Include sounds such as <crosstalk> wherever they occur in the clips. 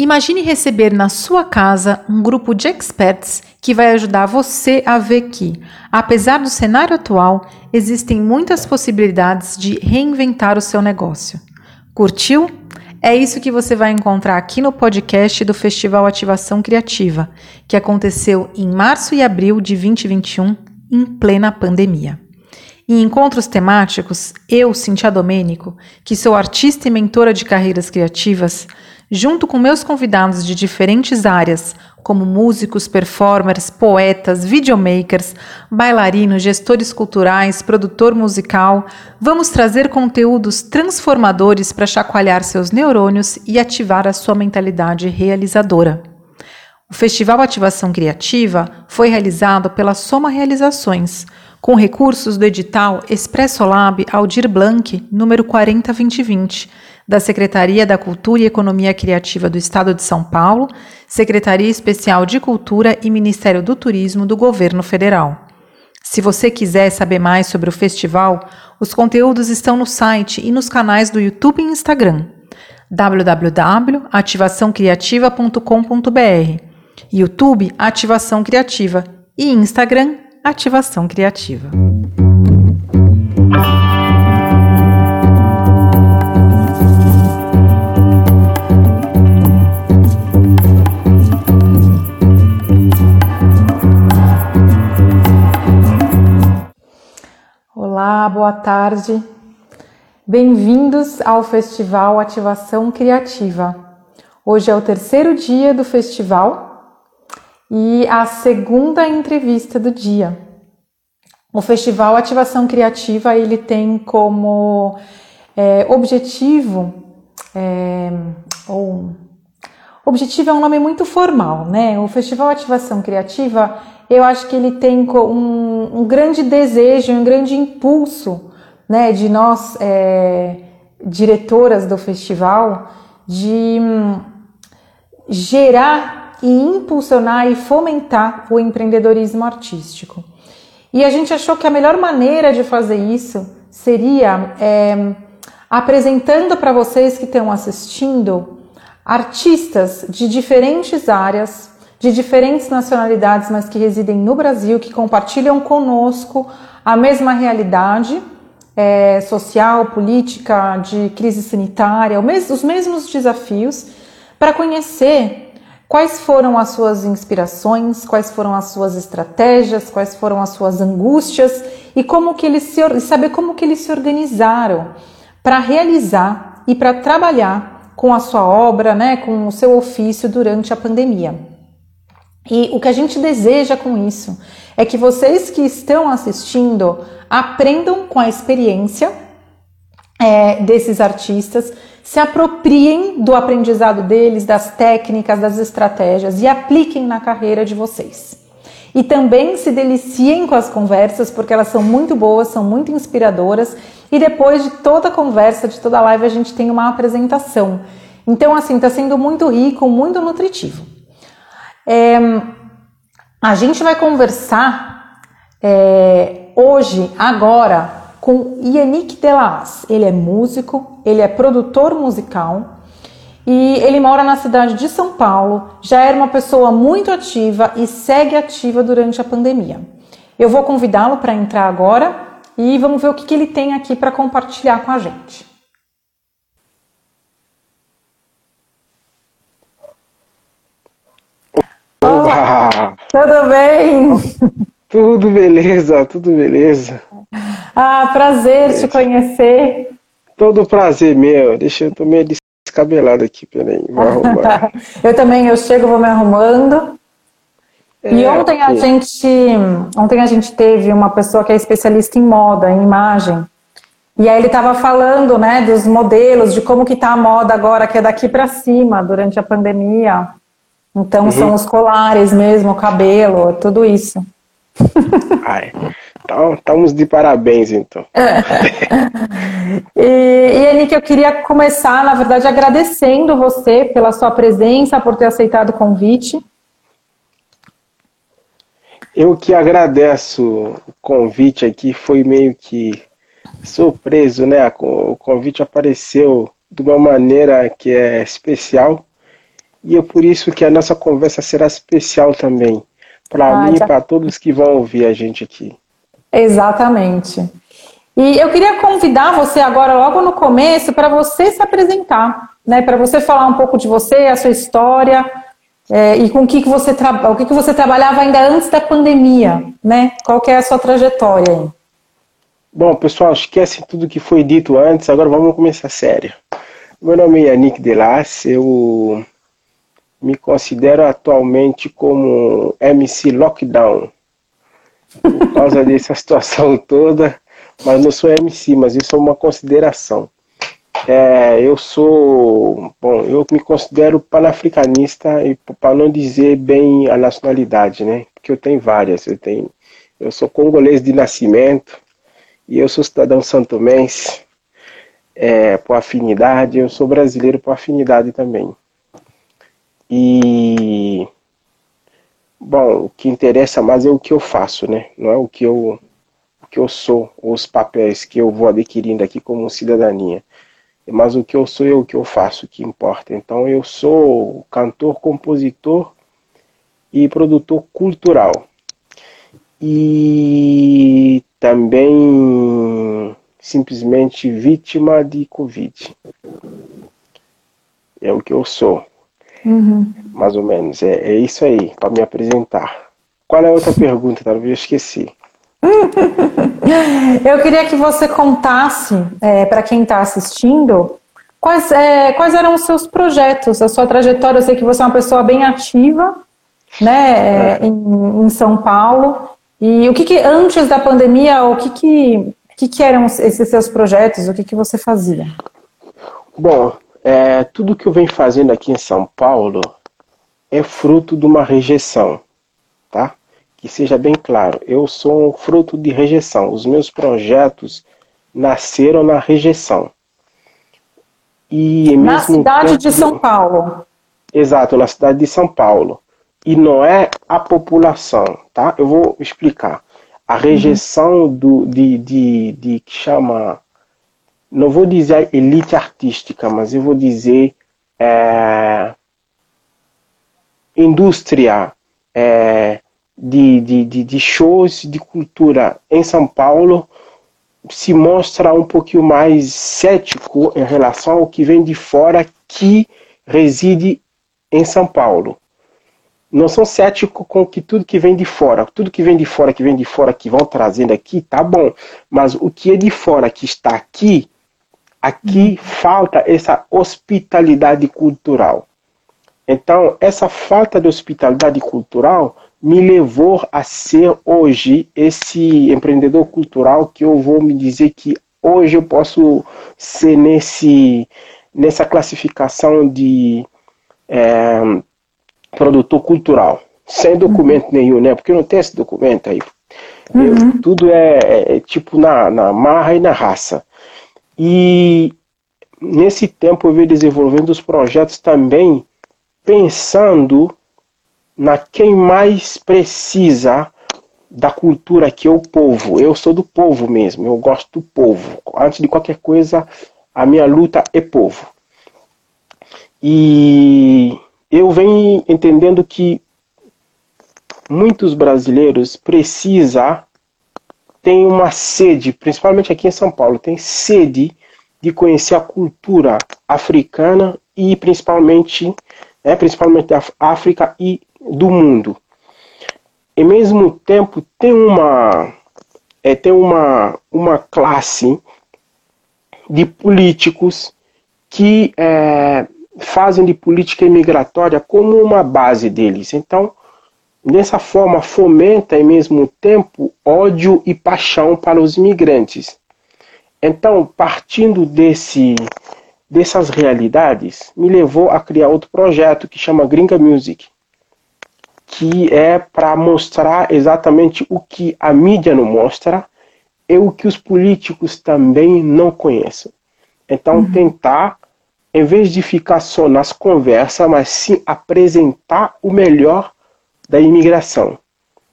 Imagine receber na sua casa um grupo de experts que vai ajudar você a ver que, apesar do cenário atual, existem muitas possibilidades de reinventar o seu negócio. Curtiu? É isso que você vai encontrar aqui no podcast do Festival Ativação Criativa, que aconteceu em março e abril de 2021, em plena pandemia. Em encontros temáticos, eu, Cintia Domênico, que sou artista e mentora de carreiras criativas, junto com meus convidados de diferentes áreas, como músicos, performers, poetas, videomakers, bailarinos, gestores culturais, produtor musical, vamos trazer conteúdos transformadores para chacoalhar seus neurônios e ativar a sua mentalidade realizadora. O Festival Ativação Criativa foi realizado pela Soma Realizações com recursos do edital Expresso Lab Aldir Blanc, número 402020, da Secretaria da Cultura e Economia Criativa do Estado de São Paulo, Secretaria Especial de Cultura e Ministério do Turismo do Governo Federal. Se você quiser saber mais sobre o festival, os conteúdos estão no site e nos canais do YouTube e Instagram www.ativaçãocriativa.com.br, YouTube Ativação Criativa e Instagram Ativação Criativa. Olá, boa tarde. Bem-vindos ao Festival Ativação Criativa. Hoje é o terceiro dia do festival e a segunda entrevista do dia. O Festival Ativação Criativa ele tem como é, objetivo é, ou objetivo é um nome muito formal, né? O Festival Ativação Criativa eu acho que ele tem um, um grande desejo, um grande impulso, né, de nós é, diretoras do festival de hum, gerar e impulsionar e fomentar o empreendedorismo artístico. E a gente achou que a melhor maneira de fazer isso seria é, apresentando para vocês que estão assistindo artistas de diferentes áreas, de diferentes nacionalidades, mas que residem no Brasil, que compartilham conosco a mesma realidade é, social, política, de crise sanitária, os mesmos desafios, para conhecer Quais foram as suas inspirações, quais foram as suas estratégias, quais foram as suas angústias e como que eles se saber como que eles se organizaram para realizar e para trabalhar com a sua obra, né, com o seu ofício durante a pandemia. E o que a gente deseja com isso é que vocês que estão assistindo aprendam com a experiência é, desses artistas, se apropriem do aprendizado deles, das técnicas, das estratégias e apliquem na carreira de vocês. E também se deliciem com as conversas, porque elas são muito boas, são muito inspiradoras. E depois de toda conversa, de toda live, a gente tem uma apresentação. Então, assim, está sendo muito rico, muito nutritivo. É, a gente vai conversar é, hoje, agora, com Yannick Delas. Ele é músico, ele é produtor musical e ele mora na cidade de São Paulo. Já era uma pessoa muito ativa e segue ativa durante a pandemia. Eu vou convidá-lo para entrar agora e vamos ver o que, que ele tem aqui para compartilhar com a gente. Olá, <laughs> tudo bem? Tudo beleza, tudo beleza. Ah, prazer te conhecer. Todo prazer meu. Deixa eu tô meio descabelado aqui, peraí, vou <laughs> arrumar. eu também, eu chego, vou me arrumando. É, e ontem a gente, ontem a gente teve uma pessoa que é especialista em moda, em imagem. E aí ele estava falando, né, dos modelos, de como que tá a moda agora, que é daqui para cima, durante a pandemia. Então uhum. são os colares mesmo, o cabelo, tudo isso. <laughs> Ai, então, estamos de parabéns, então. <laughs> e, e Anique, eu queria começar, na verdade, agradecendo você pela sua presença, por ter aceitado o convite. Eu que agradeço o convite aqui, foi meio que surpreso, né? O convite apareceu de uma maneira que é especial e é por isso que a nossa conversa será especial também, para ah, mim e para todos que vão ouvir a gente aqui. Exatamente. E eu queria convidar você agora, logo no começo, para você se apresentar, né? Para você falar um pouco de você, a sua história, é, e com o que, que você o que, que você trabalhava ainda antes da pandemia, né? Qual que é a sua trajetória aí? Bom, pessoal, esquece tudo que foi dito antes, agora vamos começar sério. Meu nome é Yannick Delas, eu me considero atualmente como MC Lockdown, por causa dessa <laughs> situação toda, mas não sou MC, mas isso é uma consideração. É, eu sou, bom, eu me considero panafricanista e para não dizer bem a nacionalidade, né? Porque eu tenho várias, eu tenho, eu sou congolês de nascimento e eu sou cidadão santomense é, por afinidade, eu sou brasileiro por afinidade também. E bom, o que interessa mais é o que eu faço, né? Não é o que eu o que eu sou, os papéis que eu vou adquirindo aqui como cidadania mas o que eu sou é o que eu faço que importa. Então eu sou cantor, compositor e produtor cultural. E também simplesmente vítima de Covid. É o que eu sou. Uhum. Mais ou menos. É, é isso aí, para me apresentar. Qual é a outra pergunta? Talvez eu esqueci. <laughs> Eu queria que você contasse é, para quem está assistindo quais, é, quais eram os seus projetos, a sua trajetória. Eu sei que você é uma pessoa bem ativa, né, é, em, em, São Paulo. E o que, que antes da pandemia, o que que, que, que eram esses seus projetos? O que que você fazia? Bom, é, tudo que eu venho fazendo aqui em São Paulo é fruto de uma rejeição, tá? que seja bem claro, eu sou um fruto de rejeição. Os meus projetos nasceram na rejeição. E na cidade de São Paulo. Exato, na cidade de São Paulo. E não é a população, tá? Eu vou explicar. A rejeição uhum. do, de, de, de que chama, não vou dizer elite artística, mas eu vou dizer é, indústria, é, de, de, de, shows de cultura em São Paulo se mostra um pouquinho mais cético em relação ao que vem de fora que reside em São Paulo. Não são céticos com que tudo que vem de fora, tudo que vem de fora, que vem de fora, que vão trazendo aqui, tá bom. Mas o que é de fora que está aqui, aqui uhum. falta essa hospitalidade cultural. Então, essa falta de hospitalidade cultural me levou a ser hoje esse empreendedor cultural que eu vou me dizer que hoje eu posso ser nesse nessa classificação de é, produtor cultural sem documento uhum. nenhum, né? Porque não tem esse documento aí. Uhum. Eu, tudo é, é, é, tipo na, na marra e na raça. E nesse tempo eu venho desenvolvendo os projetos também pensando na quem mais precisa da cultura que é o povo. Eu sou do povo mesmo, eu gosto do povo. Antes de qualquer coisa, a minha luta é povo. E eu venho entendendo que muitos brasileiros precisam, tem uma sede, principalmente aqui em São Paulo, tem sede de conhecer a cultura africana e principalmente, é, principalmente da África e do mundo. E mesmo tempo tem uma é, tem uma, uma classe de políticos que é, fazem de política imigratória como uma base deles. Então, dessa forma, fomenta ao mesmo tempo ódio e paixão para os imigrantes. Então, partindo desse, dessas realidades, me levou a criar outro projeto que chama Gringa Music que é para mostrar exatamente o que a mídia não mostra e o que os políticos também não conhecem. Então, uhum. tentar, em vez de ficar só nas conversas, mas sim apresentar o melhor da imigração.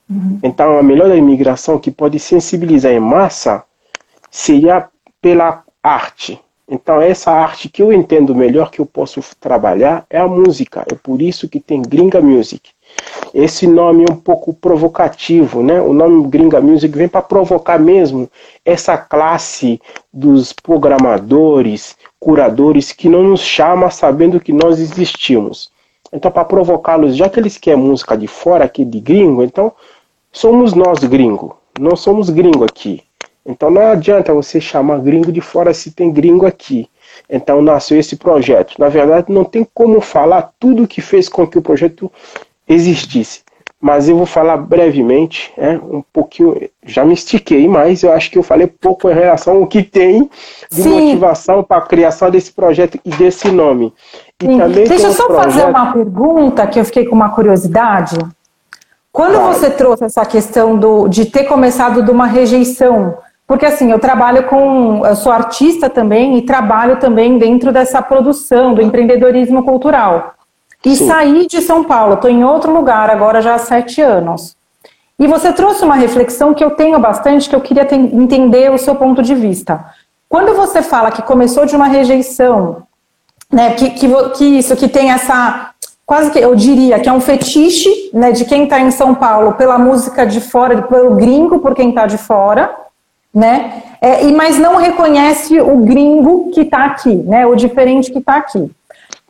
Uhum. Então, a melhor da imigração que pode sensibilizar em massa seria pela arte, Então, essa arte que eu entendo melhor, que eu posso trabalhar, é a música. É por isso que tem Gringa Music. Esse nome é um pouco provocativo, né? O nome Gringa Music vem para provocar mesmo essa classe dos programadores, curadores que não nos chama sabendo que nós existimos. Então, para provocá-los, já que eles querem música de fora aqui de gringo, então somos nós gringo. Não somos gringo aqui. Então não adianta você chamar gringo de fora se tem gringo aqui. Então nasceu esse projeto. Na verdade, não tem como falar tudo o que fez com que o projeto existisse. Mas eu vou falar brevemente, é, um pouquinho. Já me estiquei, mas eu acho que eu falei pouco em relação ao que tem de Sim. motivação para a criação desse projeto e desse nome. Deixa eu só projeto... fazer uma pergunta que eu fiquei com uma curiosidade. Quando claro. você trouxe essa questão do, de ter começado de uma rejeição porque assim, eu trabalho com. Eu sou artista também e trabalho também dentro dessa produção do empreendedorismo cultural. E Sim. saí de São Paulo, estou em outro lugar agora já há sete anos. E você trouxe uma reflexão que eu tenho bastante, que eu queria entender o seu ponto de vista. Quando você fala que começou de uma rejeição, né, que, que, que isso, que tem essa, quase que eu diria que é um fetiche né, de quem está em São Paulo pela música de fora, pelo gringo por quem está de fora, né? É, e, mas não reconhece o gringo que está aqui, né? O diferente que está aqui.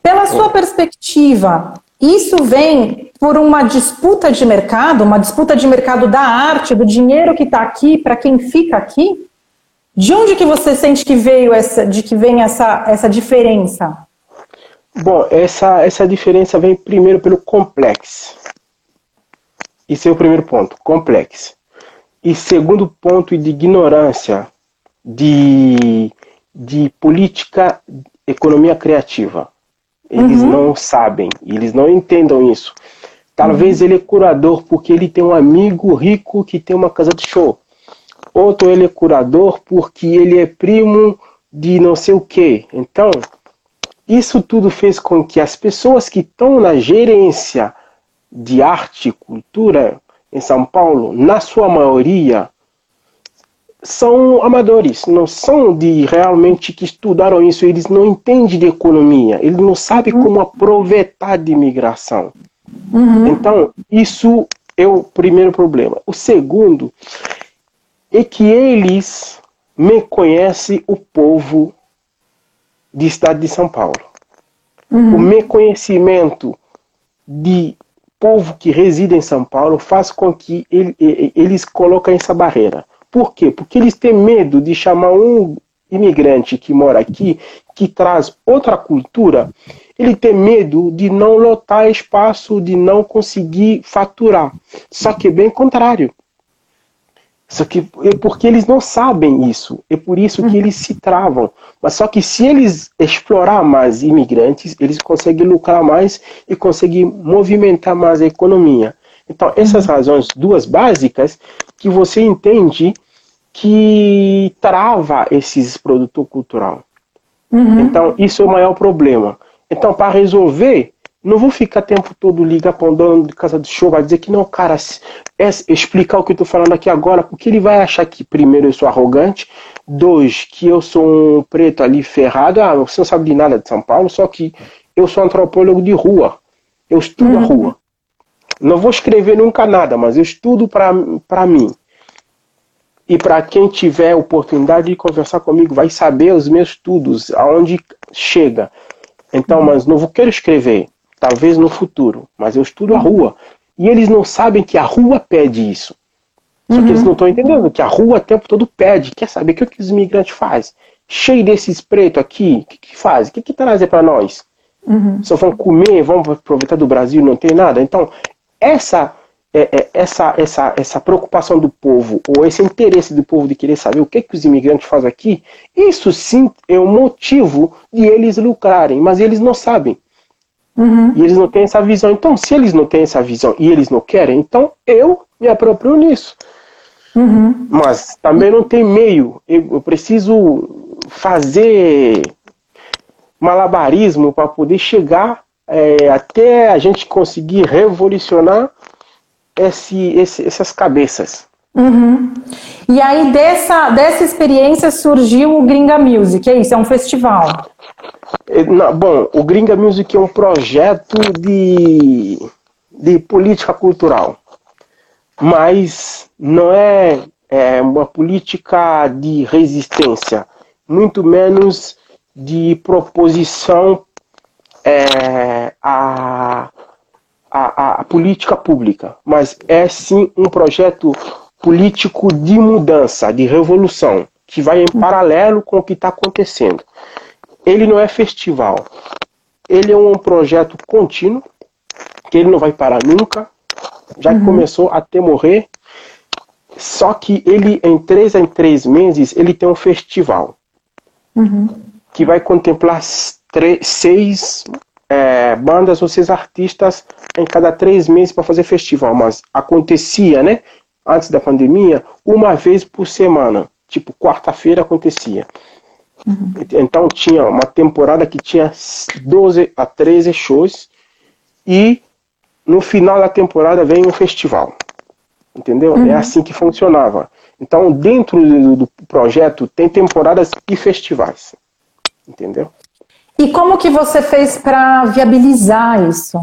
Pela sua perspectiva, isso vem por uma disputa de mercado, uma disputa de mercado da arte, do dinheiro que está aqui para quem fica aqui? De onde que você sente que veio essa, de que vem essa, essa diferença? Bom, essa, essa diferença vem primeiro pelo complexo. Esse é o primeiro ponto, complexo. E segundo ponto de ignorância de, de política, economia criativa. Eles uhum. não sabem, eles não entendem isso. Talvez uhum. ele é curador porque ele tem um amigo rico que tem uma casa de show. Outro ele é curador porque ele é primo de não sei o que. Então, isso tudo fez com que as pessoas que estão na gerência de arte e cultura em São Paulo, na sua maioria, são amadores, não são de realmente que estudaram isso, eles não entendem de economia, eles não sabem uhum. como aproveitar de imigração. Uhum. Então, isso é o primeiro problema. O segundo é que eles me conhecem o povo do estado de São Paulo. Uhum. O meu conhecimento de povo que reside em São Paulo faz com que ele, eles coloquem essa barreira. Por quê? Porque eles têm medo de chamar um imigrante que mora aqui, que traz outra cultura, ele tem medo de não lotar espaço, de não conseguir faturar. Só que é bem contrário. Só que é porque eles não sabem isso, é por isso que eles se travam. Mas só que se eles explorar mais imigrantes, eles conseguem lucrar mais e conseguem movimentar mais a economia. Então, essas uhum. razões, duas básicas, que você entende que trava esses produtos cultural. Uhum. Então, isso é o maior problema. Então, para resolver, não vou ficar tempo todo liga para um dono de casa do show, vai dizer que não, cara, é explicar o que eu estou falando aqui agora, porque ele vai achar que, primeiro, eu sou arrogante, dois, que eu sou um preto ali ferrado, ah, você não sabe de nada de São Paulo, só que eu sou antropólogo de rua, eu estudo uhum. a rua. Não vou escrever nunca nada, mas eu estudo para mim. E para quem tiver oportunidade de conversar comigo, vai saber os meus estudos, aonde chega. Então, mas não vou querer escrever talvez no futuro, mas eu estudo a rua. E eles não sabem que a rua pede isso. Só que eles uhum. não estão entendendo que a rua o tempo todo pede. Quer saber o que, que os imigrantes fazem? Cheio desses pretos aqui, o que, que fazem? O que, que trazem para nós? Uhum. Só vão comer, vão aproveitar do Brasil, não tem nada. Então, essa, é, é, essa, essa, essa preocupação do povo, ou esse interesse do povo de querer saber o que, que os imigrantes fazem aqui, isso sim é o motivo de eles lucrarem, mas eles não sabem. Uhum. E eles não têm essa visão. Então, se eles não têm essa visão e eles não querem, então eu me aproprio nisso. Uhum. Mas também não tem meio. Eu, preciso fazer malabarismo para poder chegar é, até a gente conseguir revolucionar esse, esse, essas cabeças. Uhum. E aí dessa, dessa experiência surgiu o Gringa Music, é isso? É um festival? É, bom, o Gringa Music é um projeto de, de política cultural, mas não é, é uma política de resistência, muito menos de proposição é, a, a, a política pública, mas é sim um projeto político de mudança, de revolução, que vai em paralelo com o que está acontecendo. Ele não é festival, ele é um projeto contínuo, que ele não vai parar nunca, já que uhum. começou até morrer. Só que ele, em três em três meses, ele tem um festival. Uhum. Que vai contemplar seis é, bandas ou seis artistas em cada três meses para fazer festival. Mas acontecia, né? Antes da pandemia, uma vez por semana. Tipo, quarta-feira acontecia. Uhum. Então tinha uma temporada que tinha 12 a 13 shows e no final da temporada vem um festival. Entendeu? É uhum. É assim que funcionava. Então, dentro do, do projeto tem temporadas e festivais. Entendeu? E como que você fez para viabilizar isso?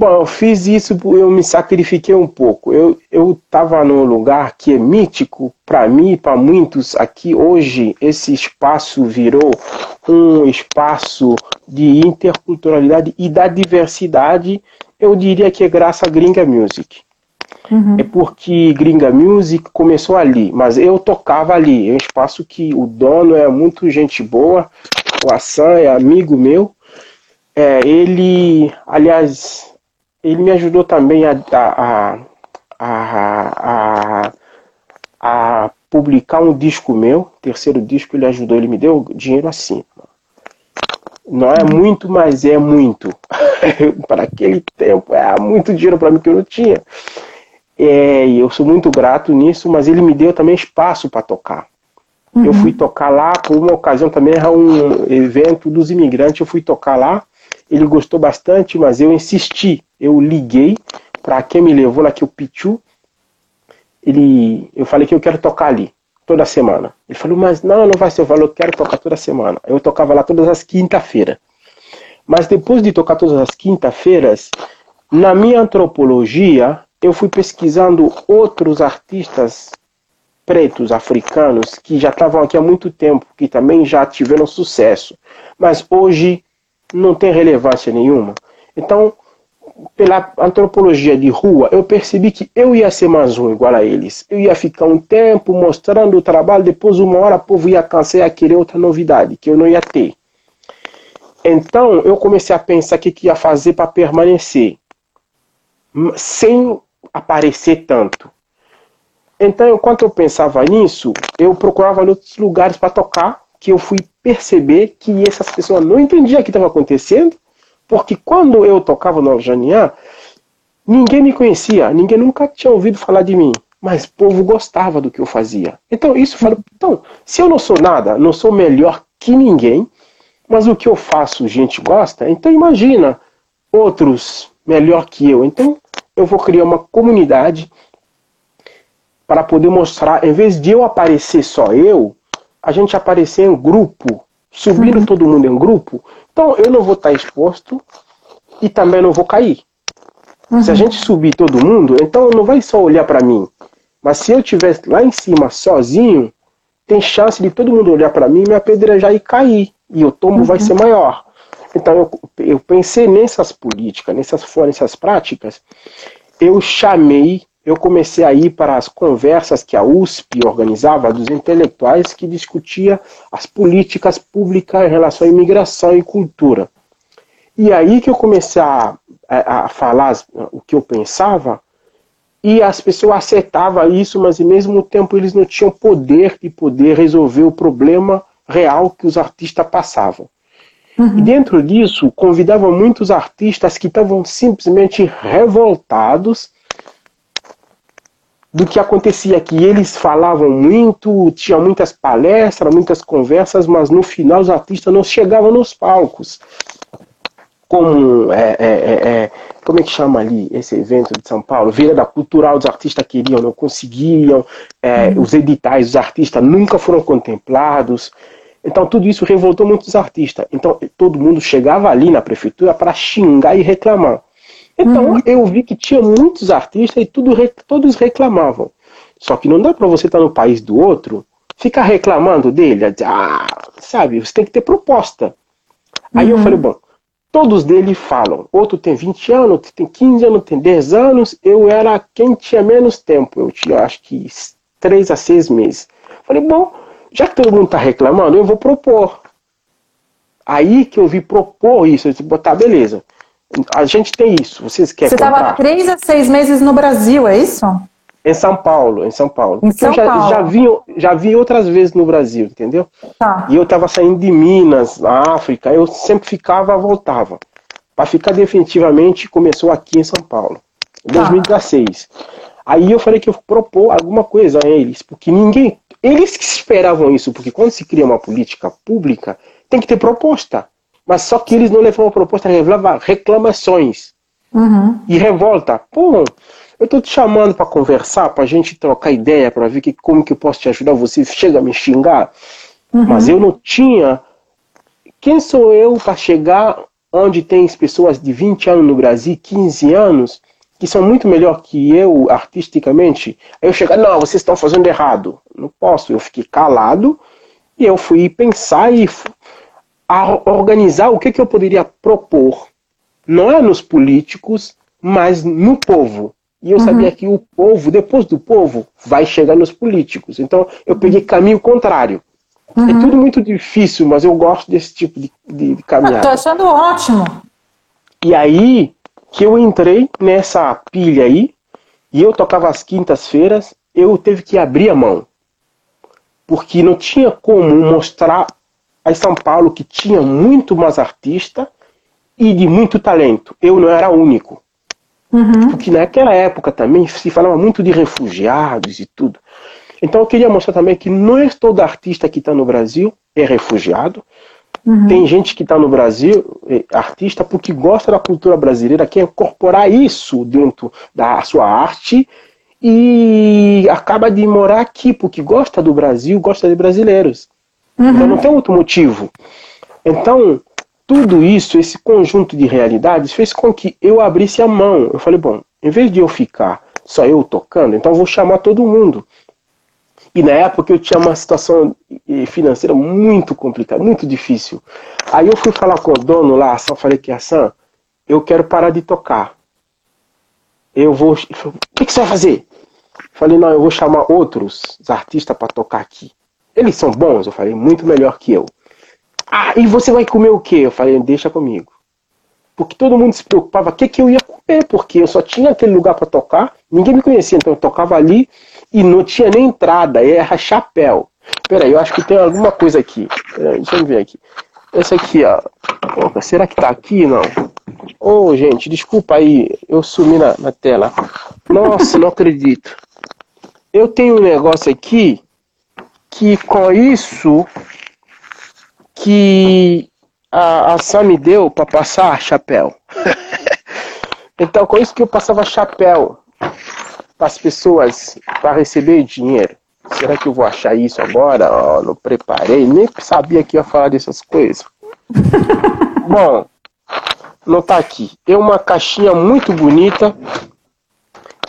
Bom, eu fiz isso, eu me sacrifiquei um pouco. Eu estava num lugar que é mítico para mim e para muitos aqui. Hoje, esse espaço virou um espaço de interculturalidade e da diversidade. Eu diria que é graças a Gringa Music. Uhum. É porque Gringa Music começou ali, mas eu tocava ali. É um espaço que o dono é muito gente boa, o Assan é amigo meu. É, ele, aliás, ele me ajudou também a, a, a, a, a publicar um disco meu, terceiro disco, ele ajudou, ele me deu dinheiro assim. Não é muito, mas é muito. <laughs> para aquele tempo, é muito dinheiro para mim que eu não tinha. É, e eu sou muito grato nisso, mas ele me deu também espaço para tocar. Uhum. Eu fui tocar lá, por uma ocasião também era um evento dos imigrantes, eu fui tocar lá, ele gostou bastante, mas eu insisti, eu liguei para quem me levou lá, que é o Pichu, ele, eu falei que eu quero tocar ali, toda semana. Ele falou, mas não, não vai ser, eu falei, eu quero tocar toda semana. Eu tocava lá todas as quinta-feiras. Mas depois de tocar todas as quinta-feiras, na minha antropologia, eu fui pesquisando outros artistas pretos africanos que já estavam aqui há muito tempo, que também já tiveram sucesso, mas hoje não tem relevância nenhuma. Então, pela antropologia de rua, eu percebi que eu ia ser mais um igual a eles. Eu ia ficar um tempo mostrando o trabalho, depois uma hora o povo ia cansar e ia querer outra novidade, que eu não ia ter. Então, eu comecei a pensar o que, que ia fazer para permanecer, sem aparecer tanto. Então, enquanto eu pensava nisso, eu procurava outros lugares para tocar, que eu fui perceber que essas pessoas não entendiam o que estava acontecendo, porque quando eu tocava no Aljaniá, ninguém me conhecia, ninguém nunca tinha ouvido falar de mim, mas o povo gostava do que eu fazia. Então, isso falou, então, se eu não sou nada, não sou melhor que ninguém, mas o que eu faço, gente gosta, então imagina outros melhor que eu. Então, eu vou criar uma comunidade para poder mostrar, em vez de eu aparecer só eu, a gente aparecer em grupo, subindo uhum. todo mundo em grupo, então eu não vou estar exposto e também não vou cair. Uhum. Se a uhum. gente subir todo mundo, então não vai só olhar para mim, mas se eu estiver lá em cima sozinho, tem chance de todo mundo olhar para mim, me apedrejar e cair, e o tombo uhum. vai ser maior. Então eu, eu pensei nessas políticas, nessas nessas práticas, eu chamei eu comecei a ir para as conversas que a USP organizava dos intelectuais que discutia as políticas públicas em relação à imigração e cultura. E aí que eu comecei a, a, a falar o que eu pensava e as pessoas aceitavam isso, mas ao mesmo tempo eles não tinham poder de poder resolver o problema real que os artistas passavam. Uhum. E dentro disso, convidava muitos artistas que estavam simplesmente revoltados do que acontecia aqui. Eles falavam muito, tinha muitas palestras, muitas conversas, mas no final os artistas não chegavam nos palcos. Como é, é, é, é como é que chama ali esse evento de São Paulo? Vira da cultural, os artistas queriam, não conseguiam, é, uhum. os editais dos artistas nunca foram contemplados. Então tudo isso revoltou muitos artistas. Então todo mundo chegava ali na prefeitura para xingar e reclamar. Então uhum. eu vi que tinha muitos artistas e tudo, todos reclamavam. Só que não dá para você estar no país do outro, ficar reclamando dele, ah, sabe, você tem que ter proposta. Aí uhum. eu falei, bom, todos dele falam. Outro tem 20 anos, outro tem 15 anos, tem 10 anos. Eu era quem tinha menos tempo. Eu tinha, acho que, 3 a 6 meses. Falei, bom, já que todo mundo está reclamando, eu vou propor. Aí que eu vi propor isso. Eu disse, tá, beleza. A gente tem isso. Vocês querem Você estava 3 a 6 meses no Brasil, é isso? Em São Paulo, em São Paulo. Em São eu já, Paulo. já, vi, já vi outras vezes no Brasil, entendeu? Tá. E eu estava saindo de Minas, na África, eu sempre ficava, voltava. Para ficar definitivamente, começou aqui em São Paulo, em 2016. Tá. Aí eu falei que eu propor alguma coisa a eles, porque ninguém. Eles que esperavam isso, porque quando se cria uma política pública, tem que ter proposta. Mas só que eles não levavam proposta, levavam reclamações. Uhum. E revolta. Pô, eu estou te chamando para conversar, para a gente trocar ideia, para ver que, como que eu posso te ajudar. Você chega a me xingar, uhum. mas eu não tinha. Quem sou eu para chegar onde tem pessoas de 20 anos no Brasil, 15 anos, que são muito melhor que eu artisticamente? Aí eu chegar, não, vocês estão fazendo errado. Não posso. Eu fiquei calado e eu fui pensar e organizar o que, que eu poderia propor. Não é nos políticos, mas no povo. E eu uhum. sabia que o povo, depois do povo, vai chegar nos políticos. Então eu peguei caminho contrário. É uhum. É tudo muito difícil, mas eu gosto desse tipo de, de, de caminhada. Estou achando ótimo. E aí que eu entrei nessa pilha aí, e eu tocava às quintas-feiras, eu teve que abrir a mão. Porque não tinha como mostrar a São Paulo que tinha muito mais artista e de muito talento. Eu não era único. Uhum. Porque naquela época também se falava muito de refugiados e tudo. Então eu queria mostrar também que não é todo artista que está no Brasil é refugiado. Uhum. Tem gente que está no Brasil, é artista, porque gosta da cultura brasileira, quer incorporar isso dentro da sua arte e acaba de morar aqui porque gosta do Brasil, gosta de brasileiros. Uhum. Então não tem outro motivo. Então, tudo isso, esse conjunto de realidades, fez com que eu abrisse a mão. Eu falei, bom, em vez de eu ficar só eu tocando, então eu vou chamar todo mundo. E na época eu tinha uma situação eh, financeira muito complicada, muito difícil. Aí eu fui falar com o dono lá, só falei que a Sam, eu quero parar de tocar. Eu vou. O que você vai fazer? Falei, não, eu vou chamar outros artistas para tocar aqui. Eles são bons? Eu falei, muito melhor que eu. Ah, e você vai comer o quê? Eu falei, deixa comigo. Porque todo mundo se preocupava o que, que eu ia comer, porque eu só tinha aquele lugar para tocar, ninguém me conhecia, então eu tocava ali e não tinha nem entrada, era chapéu. Peraí, eu acho que tem alguma coisa aqui. Peraí, deixa eu ver aqui. Esse aqui, ó. Opa, será que tá aqui? Não. Ô, oh, gente, desculpa aí, eu sumi na, na tela. Nossa, não acredito. Eu tenho um negócio aqui que com isso que a, a Sam me deu para passar chapéu. <laughs> então, com isso que eu passava chapéu para as pessoas para receber dinheiro. Será que eu vou achar isso agora? Oh, não preparei, nem sabia que ia falar dessas coisas. <laughs> Bom, não tá aqui. É uma caixinha muito bonita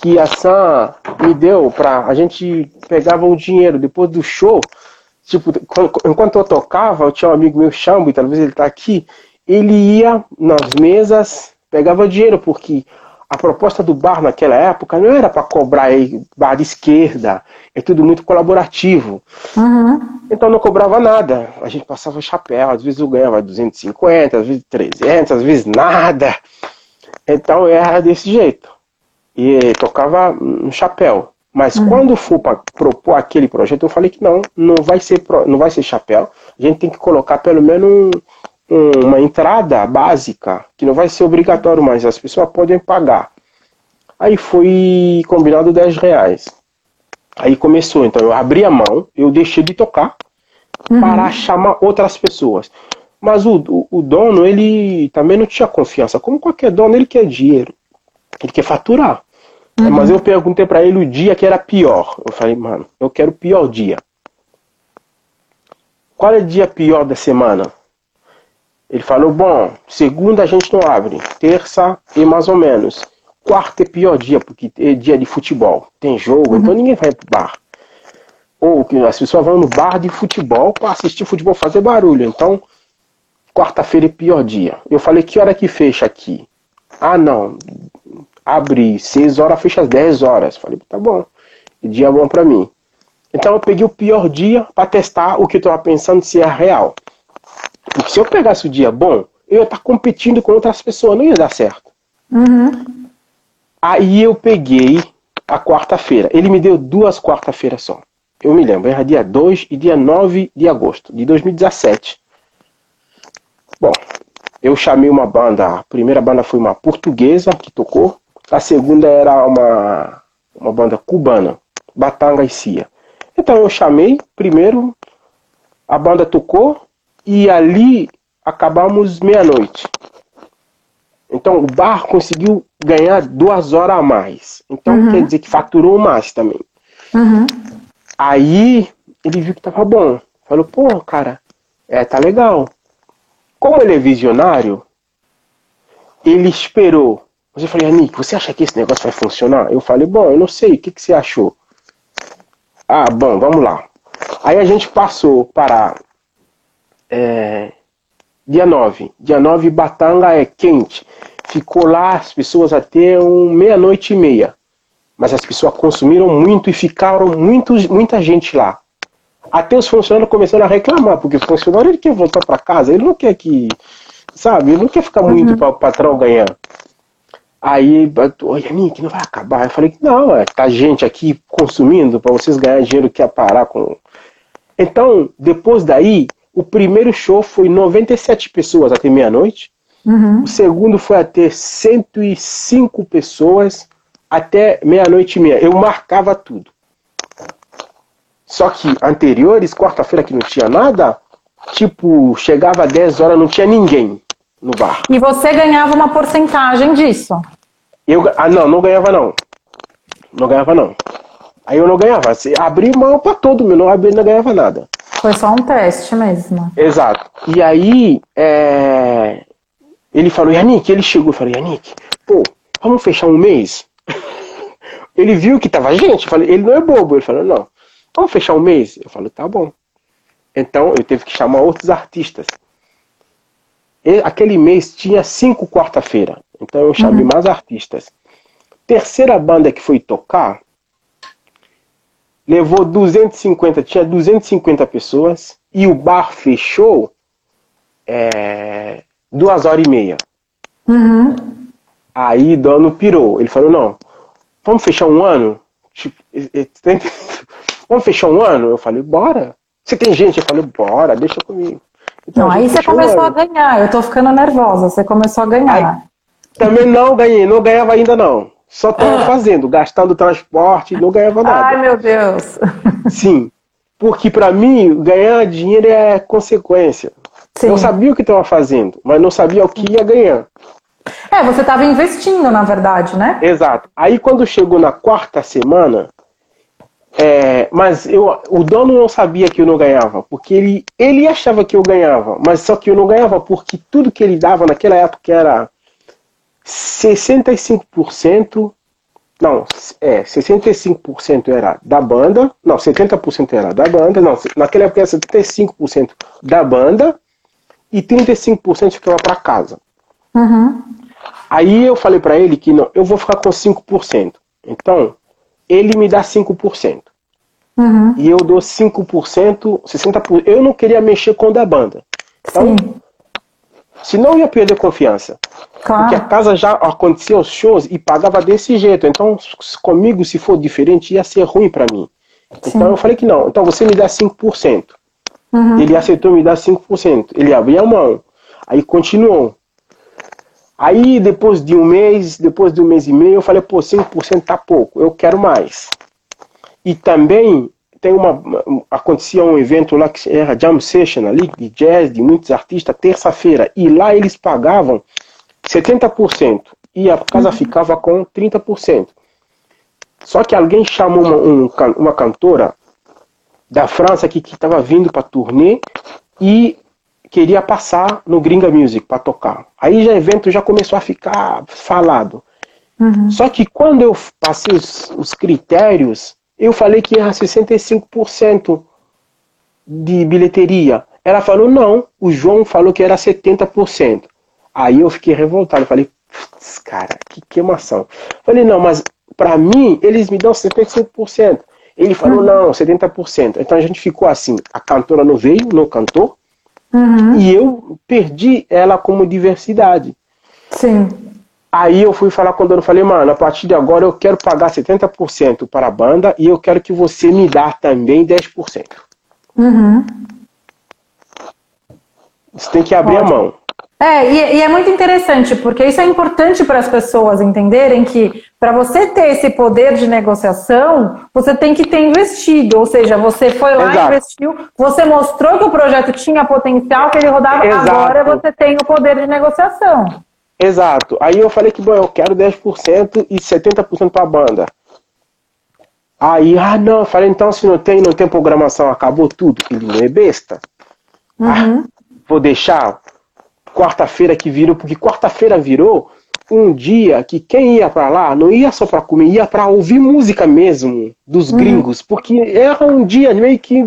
que a Sam me deu para a gente pegava o dinheiro depois do show tipo, enquanto eu tocava, eu tinha um amigo meu, Chambo, talvez ele tá aqui, ele ia nas mesas, pegava dinheiro, porque a proposta do bar naquela época não era para cobrar aí, bar de esquerda, é tudo muito colaborativo. Uhum. Então não cobrava nada, a gente passava chapéu, às vezes eu ganhava 250, às vezes 300, às vezes nada. Então era desse jeito. E tocava no chapéu. Mas uhum. quando for para propor aquele projeto, eu falei que não, não vai ser, não vai ser chapéu. A gente tem que colocar pelo menos um, uma entrada básica, que não vai ser obrigatório, mas as pessoas podem pagar. Aí foi combinado 10 reais. Aí começou, então eu abri a mão, eu deixei de tocar uhum. para chamar outras pessoas. Mas o, o, o, dono, ele também não tinha confiança. Como qualquer dono, ele quer dinheiro. Ele quer faturar. Uhum. Mas eu perguntei para ele o dia que era pior. Eu falei, mano, eu quero o pior dia. Qual é o dia pior da semana? Ele falou, bom, segunda a gente não abre, terça e mais ou menos. Quarta é pior dia, porque é dia de futebol. Tem jogo, uhum. então ninguém vai pro bar. Ou as pessoas vão no bar de futebol para assistir futebol fazer barulho. Então, quarta-feira é pior dia. Eu falei, que hora que fecha aqui? Ah, não. Abre 6 horas, fecha às 10 horas. Falei, tá bom. Dia bom para mim. Então eu peguei o pior dia para testar o que eu estava pensando se é real. Porque se eu pegasse o dia bom, eu ia estar tá competindo com outras pessoas, não ia dar certo. Uhum. Aí eu peguei a quarta-feira. Ele me deu duas quarta-feiras só. Eu me lembro, era dia 2 e dia 9 de agosto de 2017. Bom, eu chamei uma banda, a primeira banda foi uma portuguesa que tocou, a segunda era uma, uma banda cubana, Batanga e Cia. Então eu chamei, primeiro a banda tocou e ali acabamos meia-noite. Então o bar conseguiu ganhar duas horas a mais. Então uhum. quer dizer que faturou mais também. Uhum. Aí ele viu que tava bom. Falou, pô, cara, é, tá legal. Como ele é visionário, ele esperou. Mas eu falei, Nick, você acha que esse negócio vai funcionar? Eu falei, bom, eu não sei, o que, que você achou? Ah, bom, vamos lá. Aí a gente passou para é, dia 9. Dia 9, Batanga é quente. Ficou lá as pessoas até um meia-noite e meia. Mas as pessoas consumiram muito e ficaram muito, muita gente lá. Até os funcionários começaram a reclamar, porque o funcionário ele quer voltar para casa, ele não quer que, sabe, ele não quer ficar muito uhum. para o patrão ganhar. Aí, olha, Nick, não vai acabar. Eu falei que não, é, tá gente aqui consumindo para vocês ganharem dinheiro que ia parar com. Então, depois daí, o primeiro show foi 97 pessoas até meia-noite. Uhum. O segundo foi até 105 pessoas até meia-noite e meia. Eu marcava tudo. Só que anteriores, quarta-feira que não tinha nada, tipo, chegava às 10 horas, não tinha ninguém no bar. E você ganhava uma porcentagem disso? Eu, ah, não, não ganhava não. Não ganhava não. Aí eu não ganhava. Abri mão para todo mundo, não abri, não ganhava nada. Foi só um teste mesmo. Exato. E aí, é... ele falou, Yannick, ele chegou e falou, Yannick, pô, vamos fechar um mês? <laughs> ele viu que tava gente, falei, ele não é bobo. Ele falou, não, vamos fechar um mês? Eu falei, tá bom. Então eu teve que chamar outros artistas aquele mês tinha cinco quarta-feira. Então eu chamei uhum. mais artistas. Terceira banda que foi tocar levou 250, tinha 250 pessoas e o bar fechou é, duas horas e meia. Uhum. Aí dono pirou. Ele falou, não, vamos fechar um ano? Tipo, <laughs> vamos fechar um ano? Eu falei, bora. Você tem gente? Eu falei, bora, deixa comigo. Então, não, aí você começou a ganhar. Eu tô ficando nervosa. Você começou a ganhar. Aí, também não ganhei, não ganhava ainda não. Só estava fazendo, gastando transporte, não ganhava nada. Ai, meu Deus. <laughs> Sim, porque para mim ganhar dinheiro é consequência. Sim. Eu sabia o que estava fazendo, mas não sabia o que ia ganhar. É, você estava investindo, na verdade, né? Exato. Aí quando chegou na quarta semana, é, mas eu, o dono não sabia que eu não ganhava, porque ele, ele achava que eu ganhava, mas só que eu não ganhava porque tudo que ele dava naquela época era 65%, não, é, 65% era da banda, não, 70% era da banda, não, naquela época era 75% da banda e 35% ficava para casa. Uhum. Aí eu falei para ele que não, eu vou ficar com 5%. Então, ele me dá 5%. Uhum. E eu dou 5%, 60%. Eu não queria mexer com o da banda. Então, Sim. senão eu ia perder confiança. Claro. Porque a casa já acontecia os shows e pagava desse jeito. Então, comigo, se for diferente, ia ser ruim para mim. Sim. Então eu falei que não. Então você me dá 5%. Uhum. Ele aceitou me dar 5%. Ele abriu a mão. Aí continuou. Aí depois de um mês, depois de um mês e meio, eu falei, pô, 5% tá pouco, eu quero mais. E também tem uma. Acontecia um evento lá que era Jam Session ali, de jazz, de muitos artistas, terça-feira. E lá eles pagavam 70%. e a casa uhum. ficava com 30%. Só que alguém chamou uma, um, uma cantora da França que estava vindo para turnê e queria passar no Gringa Music para tocar. Aí já o evento já começou a ficar falado. Uhum. Só que quando eu passei os, os critérios, eu falei que era 65% de bilheteria. Ela falou, não, o João falou que era 70%. Aí eu fiquei revoltado, falei, cara, que queimação. Falei, não, mas para mim, eles me dão 75%. Ele falou, uhum. não, 70%. Então a gente ficou assim, a cantora não veio, não cantou, uhum. e eu perdi ela como diversidade. Sim. Aí eu fui falar com o dono, falei, mano, a partir de agora eu quero pagar 70% para a banda e eu quero que você me dá também 10%. Uhum. Você tem que abrir a mão. É, e, e, é muito interessante, porque isso é importante para as pessoas entenderem que para você ter esse poder de negociação, você tem que ter investido. Ou seja, você foi lá, Exato. investiu, você mostrou que o projeto tinha potencial, que ele rodava, Exato. agora você tem o poder de negociação. Exato. Aí eu falei que, bom, eu quero 10% e 70% para a banda. Aí, ah, não, eu falei, então se não tem, não tem programação, acabou tudo, filhinho, é besta. Uhum. Ah, vou deixar quarta-feira que virou, porque quarta-feira virou um dia que quem ia para lá não ia só para comer, ia para ouvir música mesmo dos uhum. gringos, porque era um dia meio que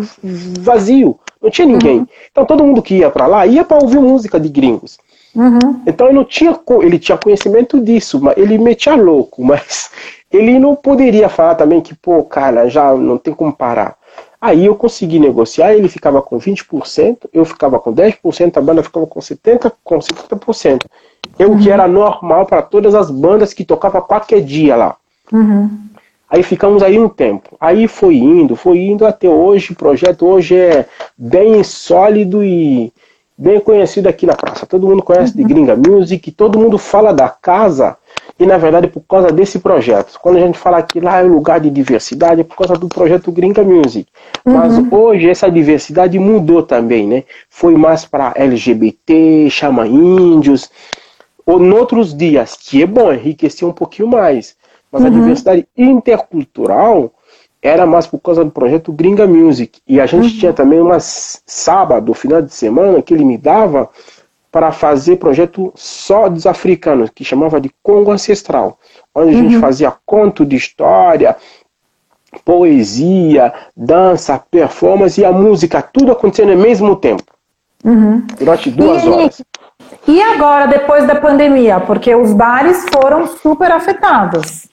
vazio, não tinha ninguém. Uhum. Então todo mundo que ia para lá ia para ouvir música de gringos. Uhum. Então ele não tinha, ele tinha conhecimento disso, mas ele metia louco, <laughs> mas ele não poderia falar também que, pô, cara, já não tem como parar. Aí eu consegui negociar, ele ficava com 20%, eu ficava com 10%, a banda ficava com 70%, com 50%. Eu uhum. que era normal para todas as bandas que tocavam qualquer dia lá. Uhum. Aí ficamos aí um tempo. Aí foi indo, foi indo até hoje. O projeto hoje é bem sólido e bem conhecido aqui na praça. Todo mundo conhece uhum. de Gringa Music, todo mundo fala da casa e na verdade por causa desse projeto. Quando a gente fala que lá é um lugar de diversidade, é por causa do projeto Gringa Music. Mas uhum. hoje essa diversidade mudou também, né? Foi mais para LGBT, chama índios, ou noutros dias, que é bom, enriquecer um pouquinho mais. Mas uhum. a diversidade intercultural era mais por causa do projeto Gringa Music. E a gente uhum. tinha também umas sábado, final de semana, que ele me dava para fazer projeto só dos africanos, que chamava de Congo Ancestral, onde a gente uhum. fazia conto de história, poesia, dança, performance e a música, tudo acontecendo ao mesmo tempo. Uhum. Durante duas e, horas. E agora, depois da pandemia, porque os bares foram super afetados.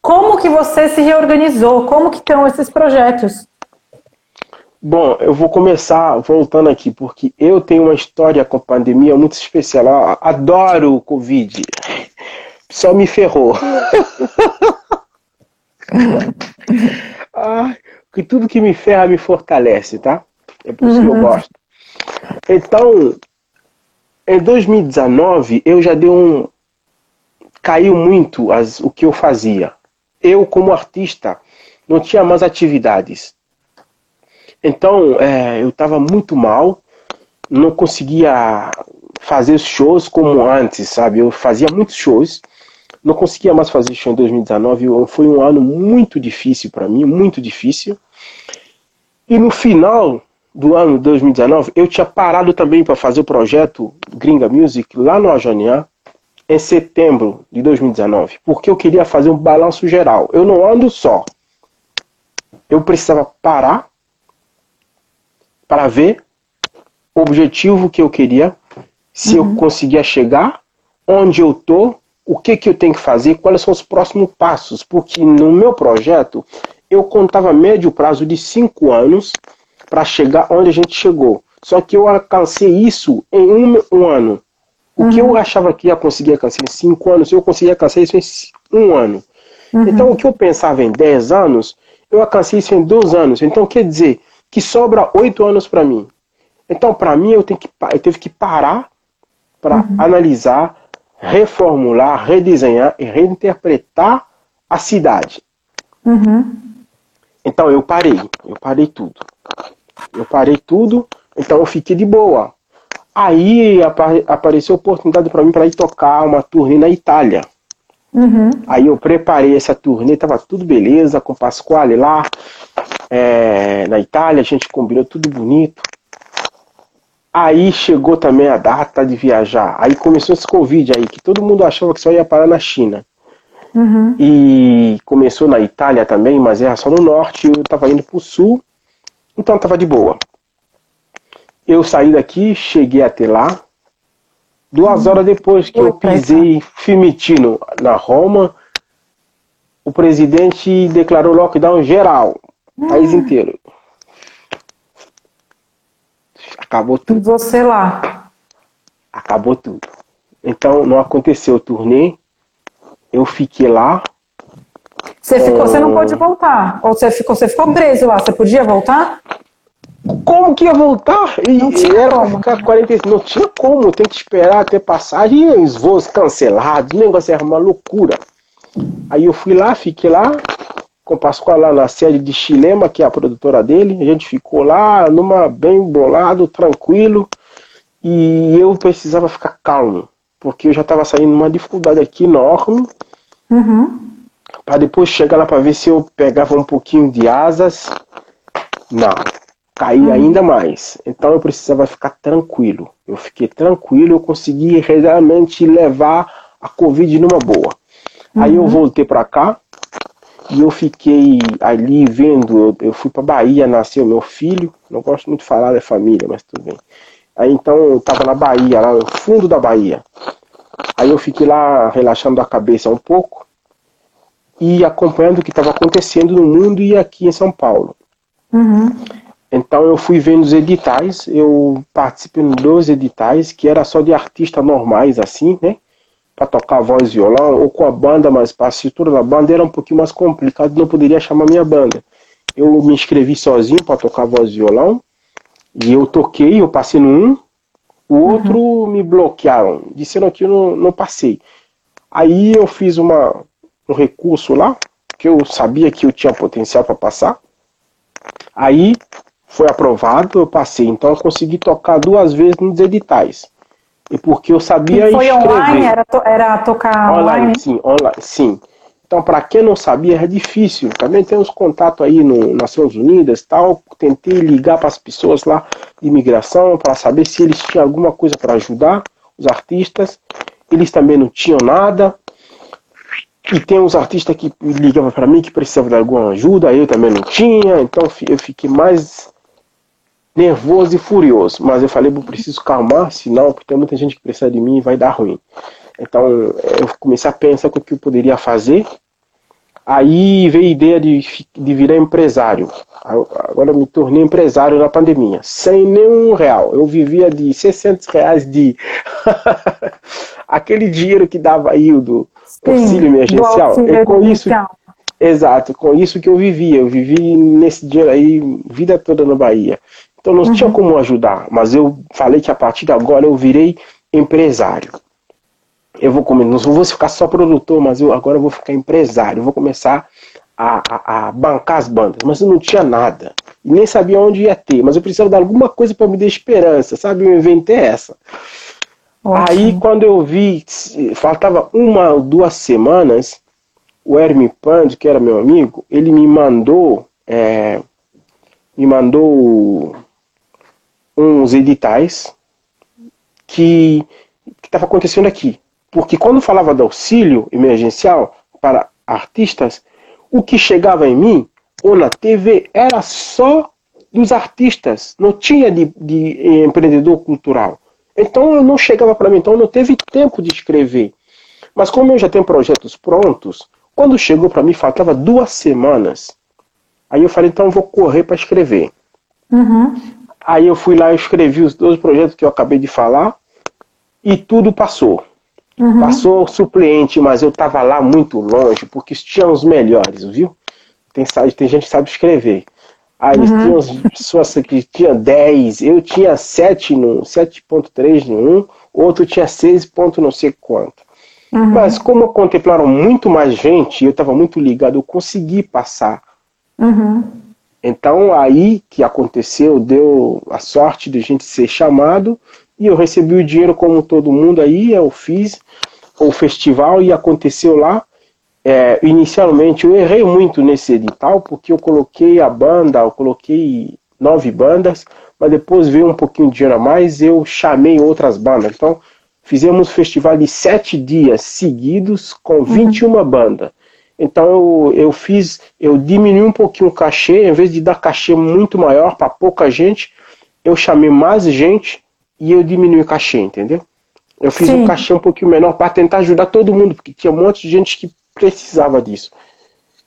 Como que você se reorganizou? Como que estão esses projetos? Bom, eu vou começar voltando aqui, porque eu tenho uma história com a pandemia muito especial. Eu adoro o Covid. Só me ferrou. <laughs> ah, que tudo que me ferra me fortalece, tá? É por isso uhum. que eu uhum. gosto. Então, em 2019, eu já dei um. Caiu muito as, o que eu fazia. Eu, como artista, não tinha mais atividades então, é, eu estava muito mal, não conseguia fazer shows como antes, sabe? Eu fazia muitos shows, não conseguia mais fazer show em 2019. Foi um ano muito difícil para mim, muito difícil. E no final do ano 2019, eu tinha parado também para fazer o projeto Gringa Music lá no Ajaniá, em setembro de 2019, porque eu queria fazer um balanço geral. Eu não ando só. Eu precisava parar para ver o objetivo que eu queria, se uhum. eu conseguia chegar, onde eu tô, o que, que eu tenho que fazer, quais são os próximos passos, porque no meu projeto eu contava médio prazo de cinco anos para chegar onde a gente chegou. Só que eu alcancei isso em um, um ano. O uhum. que eu uhum. achava que ia conseguir alcançar em cinco anos, eu consegui alcançar isso em um ano. Uhum. Então, o que eu pensava em dez anos, eu alcancei isso em dois anos. Então, quer dizer, que sobra oito anos para mim. Então, para mim, eu, tenho que, eu tive que parar para uhum. analisar, reformular, redesenhar e reinterpretar a cidade. Uhum. Então, eu parei. Eu parei tudo. Eu parei tudo, então eu fiquei de boa. Aí apa apareceu a oportunidade para mim para ir tocar uma turnê na Itália. Uhum. Aí eu preparei essa turnê, tava tudo beleza, com o Pasquale lá é, na Itália, a gente combinou tudo bonito. Aí chegou também a data de viajar. Aí começou esse Covid aí, que todo mundo achava que só ia parar na China. Uhum. E começou na Itália também, mas era só no norte, eu estava indo para o sul, então estava de boa. Eu saí daqui, cheguei até lá. Duas uhum. horas depois que eu pisei Fimitino na Roma, o presidente declarou lockdown geral. País inteiro. Acabou tudo. E você lá? Acabou tudo. Então não aconteceu o turnê. Eu fiquei lá. Você ficou, você não pôde voltar? Ou você ficou, você ficou preso lá? Você podia voltar? Como que ia voltar? E, não tinha era como. ficar 45. Não tinha como, tem que esperar até passagem e os voos cancelados. O negócio era uma loucura. Aí eu fui lá, fiquei lá, com o Pascoal lá na sede de Chilema, que é a produtora dele. A gente ficou lá, numa bem bolado, tranquilo. E eu precisava ficar calmo, porque eu já estava saindo uma dificuldade aqui enorme. Uhum. Para depois chegar lá para ver se eu pegava um pouquinho de asas. Não, caí uhum. ainda mais. Então eu precisava ficar tranquilo. Eu fiquei tranquilo, eu consegui realmente levar a Covid numa boa. Uhum. Aí eu uhum. voltei para cá, e eu fiquei ali vendo, eu, fui para Bahia, nasceu meu filho, não gosto muito de falar da família, mas tudo bem. Aí então eu tava na Bahia, lá no fundo da Bahia. Aí eu fiquei lá relaxando a cabeça um pouco e acompanhando o que estava acontecendo no mundo e aqui em São Paulo. Uhum. Então eu fui vendo os editais, eu participei de dois editais que era só de artistas normais assim, né? Para tocar voz e violão, ou com a banda, mas para a estrutura da banda era um pouquinho mais complicado, não poderia chamar minha banda. Eu me inscrevi sozinho para tocar voz e violão, e eu toquei, eu passei no um, o outro uhum. me bloquearam, disseram que eu não, não passei. Aí eu fiz uma, um recurso lá, que eu sabia que eu tinha potencial para passar. Aí foi aprovado, eu passei. Então eu consegui tocar duas vezes nos editais. E porque eu sabia e foi escrever. online? Era, to, era tocar online? online? Sim, online, sim. Então, para quem não sabia, era difícil. Também temos contato aí no Nações Unidas tal. Tentei ligar para as pessoas lá de imigração para saber se eles tinham alguma coisa para ajudar os artistas. Eles também não tinham nada. E tem uns artistas que ligavam para mim que precisavam de alguma ajuda, eu também não tinha. Então eu fiquei mais nervoso e furioso. Mas eu falei, eu preciso calmar, senão, porque tem muita gente que precisa de mim e vai dar ruim. Então eu comecei a pensar o que eu poderia fazer. Aí veio a ideia de, de virar empresário. Agora eu me tornei empresário na pandemia, sem nenhum real. Eu vivia de 600 reais de. <laughs> aquele dinheiro que dava aí do auxílio emergencial. É com isso. Exato, com isso que eu vivia. Eu vivi nesse dinheiro aí, vida toda na Bahia. Então não uhum. tinha como ajudar, mas eu falei que a partir de agora eu virei empresário. Eu vou comer, não vou ficar só produtor, mas eu agora eu vou ficar empresário. Eu vou começar a, a, a, bancar as bandas. Mas eu não tinha nada. Nem sabia onde ia ter. Mas eu precisava de alguma coisa para me dar esperança, sabe? Eu inventei essa. Aí quando eu vi, faltava uma ou duas semanas, o Hermes Pand, que era meu amigo, ele me mandou. É, me mandou uns editais que estava acontecendo aqui. Porque quando falava do auxílio emergencial para artistas, o que chegava em mim ou na TV era só dos artistas, não tinha de, de empreendedor cultural. Então eu não chegava para mim, então não teve tempo de escrever. Mas como eu já tenho projetos prontos, quando chegou para mim faltava duas semanas. Aí eu falei, então eu vou correr para escrever. Uhum. Aí eu fui lá e escrevi os dois projetos que eu acabei de falar e tudo passou. Uhum. Passou suplente, mas eu estava lá muito longe, porque tinha os melhores, viu? Tem, tem gente que sabe escrever. Aí uhum. tinha pessoas que tinham 10, eu tinha 7 no 7.3 em um, outro tinha 6 ponto não sei quanto. Uhum. Mas como contemplaram muito mais gente, eu estava muito ligado, eu consegui passar. Uhum. Então aí que aconteceu, deu a sorte de a gente ser chamado E eu recebi o dinheiro como todo mundo aí, eu fiz o festival e aconteceu lá. É, inicialmente eu errei muito nesse edital, porque eu coloquei a banda, eu coloquei nove bandas, mas depois veio um pouquinho de dinheiro a mais, eu chamei outras bandas. Então, fizemos festival de sete dias seguidos com 21 uhum. bandas. Então eu, eu fiz, eu diminui um pouquinho o cachê, em vez de dar cachê muito maior para pouca gente, eu chamei mais gente e eu diminui o cachê, entendeu? Eu fiz Sim. um cachê um pouquinho menor para tentar ajudar todo mundo, porque tinha um monte de gente que precisava disso.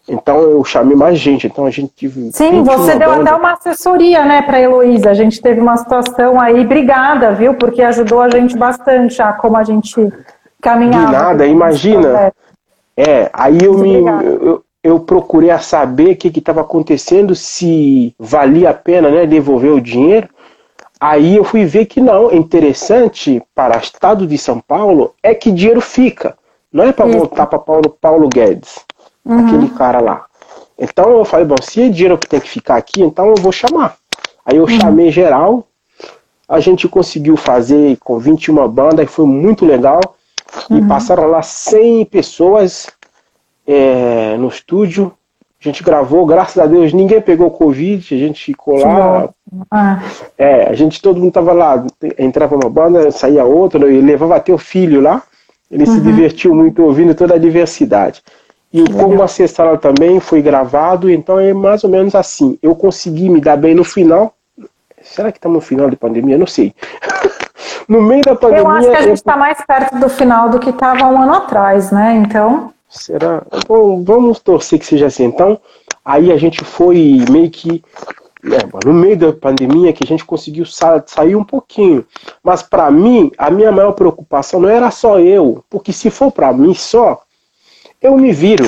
Então eu chamei mais gente, então a gente tive. Sim, você deu banda. até uma assessoria, né, para Heloísa. A gente teve uma situação aí, obrigada, viu? Porque ajudou a gente bastante a como a gente caminhava. De nada, imagina. É, aí eu me eu, eu, procurei a saber o que estava acontecendo, se valia a pena né, devolver o dinheiro. Aí eu fui ver que não, é interessante para o estado de São Paulo é que dinheiro fica. Não é para voltar para Paulo, Paulo Guedes, uhum. aquele cara lá. Então eu falei, bom, se é dinheiro que tem que ficar aqui, então eu vou chamar. Aí eu uhum. chamei geral, a gente conseguiu fazer com 21 bandas, foi muito legal. Uhum. E passaram lá 100 pessoas é, no estúdio. A gente gravou, graças a Deus, ninguém pegou Covid, a gente ficou lá. Ah. É, a gente, todo mundo tava lá, entrava uma banda, saía outra, e levava até o filho lá. Ele uhum. se divertiu muito ouvindo toda a diversidade. E o Como Acessar também foi gravado, então é mais ou menos assim. Eu consegui me dar bem no final. Será que estamos no final de pandemia? Não sei. <laughs> no meio da pandemia. Eu acho que a gente está eu... mais perto do final do que estava um ano atrás, né? Então. Será? Bom, vamos torcer que seja assim. Então, aí a gente foi meio que né, no meio da pandemia que a gente conseguiu sa sair um pouquinho. Mas para mim, a minha maior preocupação não era só eu, porque se for para mim só, eu me viro.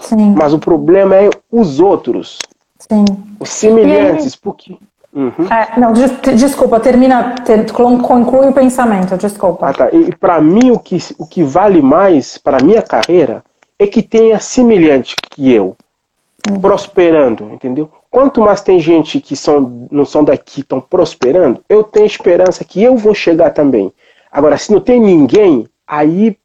Sim. Mas o problema é os outros. Sim. Os semelhantes, porque Uhum. É, não, des desculpa, termina, ter, conclui o pensamento, desculpa. Ah, tá. E para mim o que, o que vale mais para minha carreira é que tenha semelhante que eu, uhum. prosperando, entendeu? Quanto mais tem gente que são, não são daqui, estão prosperando, eu tenho esperança que eu vou chegar também. Agora, se não tem ninguém, aí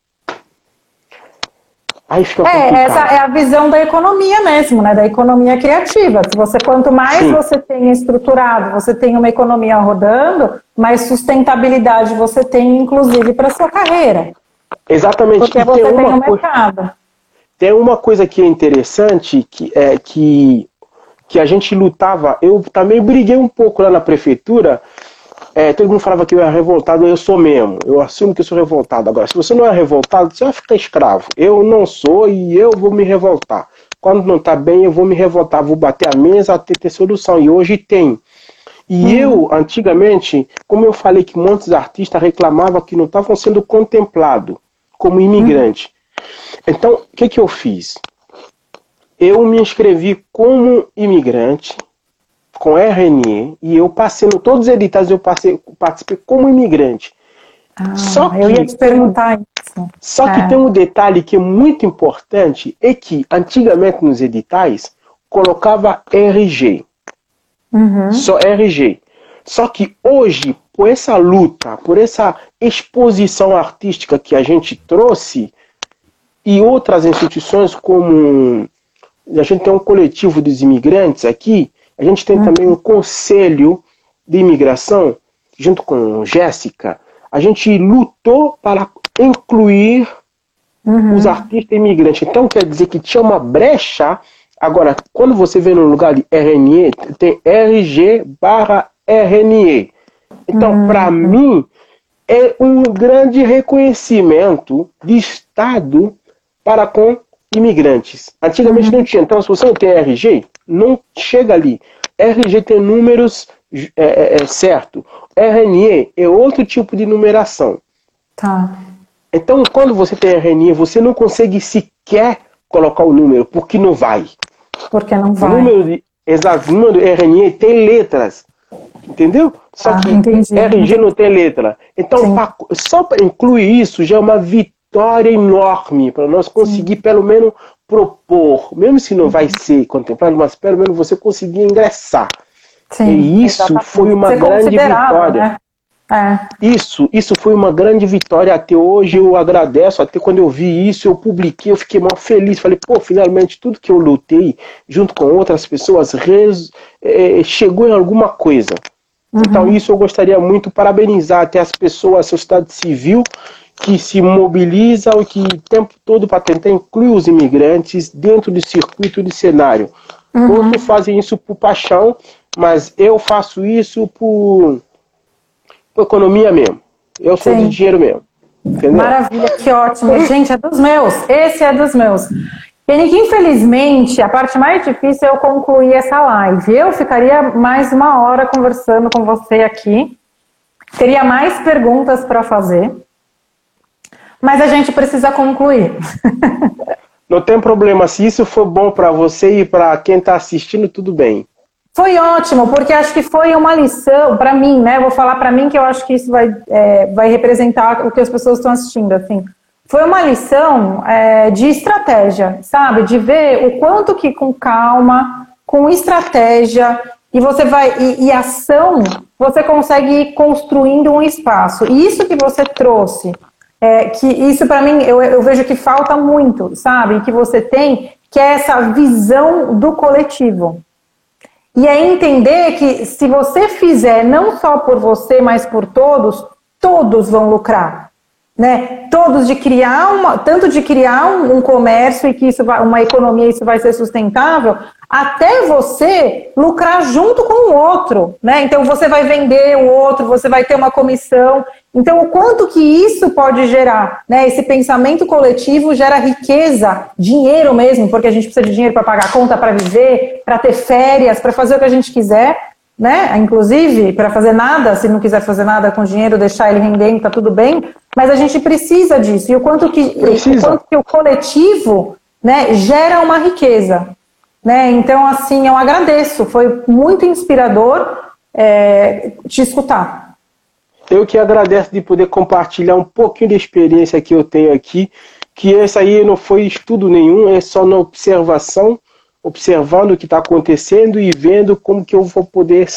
Fica é, essa é a visão da economia mesmo, né? Da economia criativa. Se você quanto mais Sim. você tem estruturado, você tem uma economia rodando, mais sustentabilidade você tem, inclusive, para sua carreira. Exatamente. Porque e você tem, tem um mercado. Tem uma coisa que é interessante, que é que, que a gente lutava. Eu também briguei um pouco lá na prefeitura é, todo mundo falava que eu era revoltado, eu sou mesmo. Eu assumo que eu sou revoltado. Agora, se você não é revoltado, você vai ficar escravo. Eu não sou e eu vou me revoltar. Quando não está bem, eu vou me revoltar, vou bater a mesa até ter solução. E hoje tem. E hum. eu, antigamente, como eu falei que muitos artistas reclamavam que não estavam sendo contemplados como imigrante. Hum. Então, o que, que eu fiz? Eu me inscrevi como imigrante com RNE e eu passei, todos os editais eu passei, participei como imigrante. Ah, só que, eu ia te perguntar isso. Só é. que tem um detalhe que é muito importante, é que antigamente nos editais colocava RG. Uhum. Só RG. Só que hoje, por essa luta, por essa exposição artística que a gente trouxe, e outras instituições como a gente tem um coletivo dos imigrantes aqui, a gente tem também um conselho de imigração, junto com Jéssica. A gente lutou para incluir uhum. os artistas imigrantes. Então quer dizer que tinha uma brecha. Agora, quando você vê no lugar de RNE, tem RG barra RNE. Então, uhum. para mim, é um grande reconhecimento de Estado para com imigrantes. Antigamente uhum. não tinha. Então, se você não tem RG, não chega ali. RG tem números é, é, é, certo. RNE é outro tipo de numeração. Tá. Então, quando você tem RNE, você não consegue sequer colocar o número, porque não vai. Porque não vai. O número de, exato, o número de RNE tem letras. Entendeu? Só ah, que entendi. RG não tem letra. Então, pra, só para incluir isso já é uma vitória enorme para nós conseguir Sim. pelo menos propor, mesmo se não vai uhum. ser contemplado, mas pelo menos você conseguir ingressar. Sim, e isso exatamente. foi uma ser grande vitória. Né? É. Isso, isso foi uma grande vitória até hoje. Eu agradeço. Até quando eu vi isso, eu publiquei, eu fiquei mal feliz. Falei, pô, finalmente tudo que eu lutei junto com outras pessoas res, é, chegou em alguma coisa. Uhum. Então, isso eu gostaria muito parabenizar até as pessoas, a sociedade civil, que se mobilizam e que o tempo todo para tentar incluir os imigrantes dentro do circuito de cenário. Uhum. Outros fazem isso por paixão, mas eu faço isso por, por economia mesmo. Eu sou Sim. de dinheiro mesmo. Entendeu? Maravilha, que ótimo. Gente, é dos meus. Esse é dos meus. Penik, infelizmente, a parte mais difícil é eu concluir essa live. Eu ficaria mais uma hora conversando com você aqui. Teria mais perguntas para fazer. Mas a gente precisa concluir. Não tem problema. Se isso for bom para você e para quem está assistindo, tudo bem. Foi ótimo, porque acho que foi uma lição para mim, né? Vou falar para mim que eu acho que isso vai, é, vai representar o que as pessoas estão assistindo, assim. Foi uma lição é, de estratégia, sabe? De ver o quanto que com calma, com estratégia e você vai e, e ação, você consegue ir construindo um espaço. E isso que você trouxe é, que isso para mim eu, eu vejo que falta muito, sabe? Que você tem, que é essa visão do coletivo. E é entender que se você fizer não só por você, mas por todos, todos vão lucrar. Né? Todos de criar uma, tanto de criar um, um comércio e que isso vai, uma economia isso vai ser sustentável, até você lucrar junto com o outro, né? Então você vai vender o outro, você vai ter uma comissão. Então o quanto que isso pode gerar, né? Esse pensamento coletivo gera riqueza, dinheiro mesmo, porque a gente precisa de dinheiro para pagar conta, para viver, para ter férias, para fazer o que a gente quiser, né? Inclusive para fazer nada, se não quiser fazer nada com dinheiro, deixar ele rendendo, tá tudo bem. Mas a gente precisa disso. E o quanto que, o, quanto que o coletivo, né, gera uma riqueza. Né? Então, assim, eu agradeço, foi muito inspirador é, te escutar. Eu que agradeço de poder compartilhar um pouquinho da experiência que eu tenho aqui, que essa aí não foi estudo nenhum, é só na observação, observando o que está acontecendo e vendo como que eu vou poder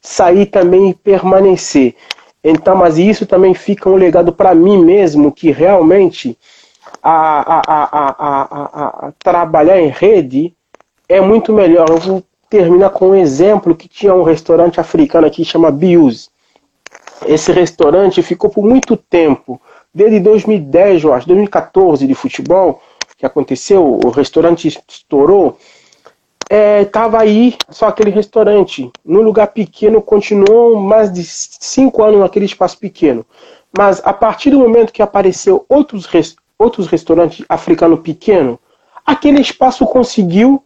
sair também e permanecer. Então, mas isso também fica um legado para mim mesmo, que realmente a, a, a, a, trabalhar em rede é muito melhor. Eu vou terminar com um exemplo que tinha um restaurante africano aqui chama Bius. Esse restaurante ficou por muito tempo, desde 2010, eu acho, 2014 de futebol, que aconteceu, o restaurante estourou. Estava é, aí só aquele restaurante, num lugar pequeno, continuou mais de cinco anos naquele espaço pequeno. Mas a partir do momento que apareceu outros, outros restaurantes africanos pequenos, aquele espaço conseguiu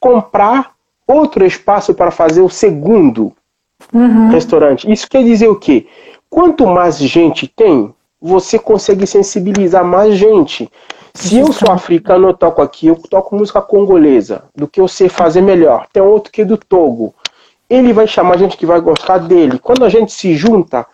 comprar outro espaço para fazer o segundo uhum. restaurante. Isso quer dizer o quê? Quanto mais gente tem, você consegue sensibilizar mais gente. Se eu sou africano, eu toco aqui, eu toco música congolesa, do que eu sei fazer melhor. Tem outro que é do Togo. Ele vai chamar gente que vai gostar dele. Quando a gente se junta,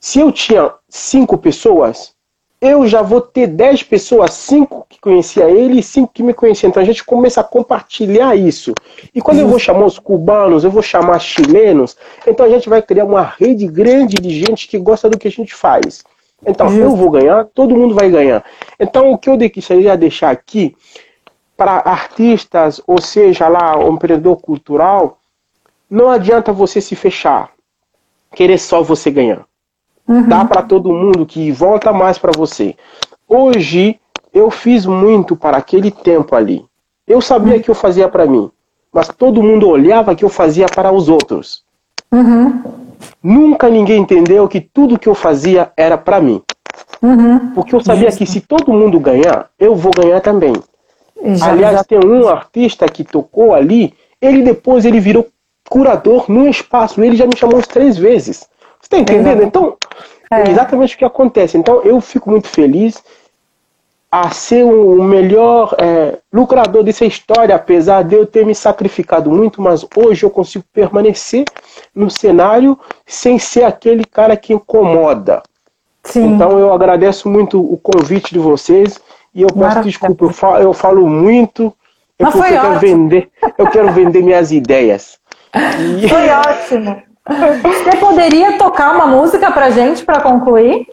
se eu tinha cinco pessoas, eu já vou ter 10 pessoas, 5 que conhecia ele e 5 que me conheciam. Então a gente começa a compartilhar isso. E quando eu vou chamar os cubanos, eu vou chamar chilenos, então a gente vai criar uma rede grande de gente que gosta do que a gente faz. Então eu vou ganhar, todo mundo vai ganhar. Então o que eu queria deixar aqui para artistas, ou seja lá, um empreendedor cultural, não adianta você se fechar, querer só você ganhar. Uhum. Dá para todo mundo que volta mais para você. Hoje eu fiz muito para aquele tempo ali. Eu sabia uhum. que eu fazia para mim, mas todo mundo olhava que eu fazia para os outros. Uhum. Nunca ninguém entendeu que tudo que eu fazia era para mim. Uhum. Porque eu sabia que se todo mundo ganhar, eu vou ganhar também. Já, Aliás, já... tem um artista que tocou ali, ele depois ele virou curador no espaço, ele já me chamou três vezes. Você está entendendo? Então, é. exatamente o que acontece. Então, eu fico muito feliz a ser o melhor é, lucrador dessa história, apesar de eu ter me sacrificado muito, mas hoje eu consigo permanecer no cenário sem ser aquele cara que incomoda. Sim. Então eu agradeço muito o convite de vocês e eu peço desculpa, eu falo, eu falo muito, é porque eu quero vender, eu quero vender minhas ideias. Foi ótimo. Você poderia tocar uma música pra gente para concluir?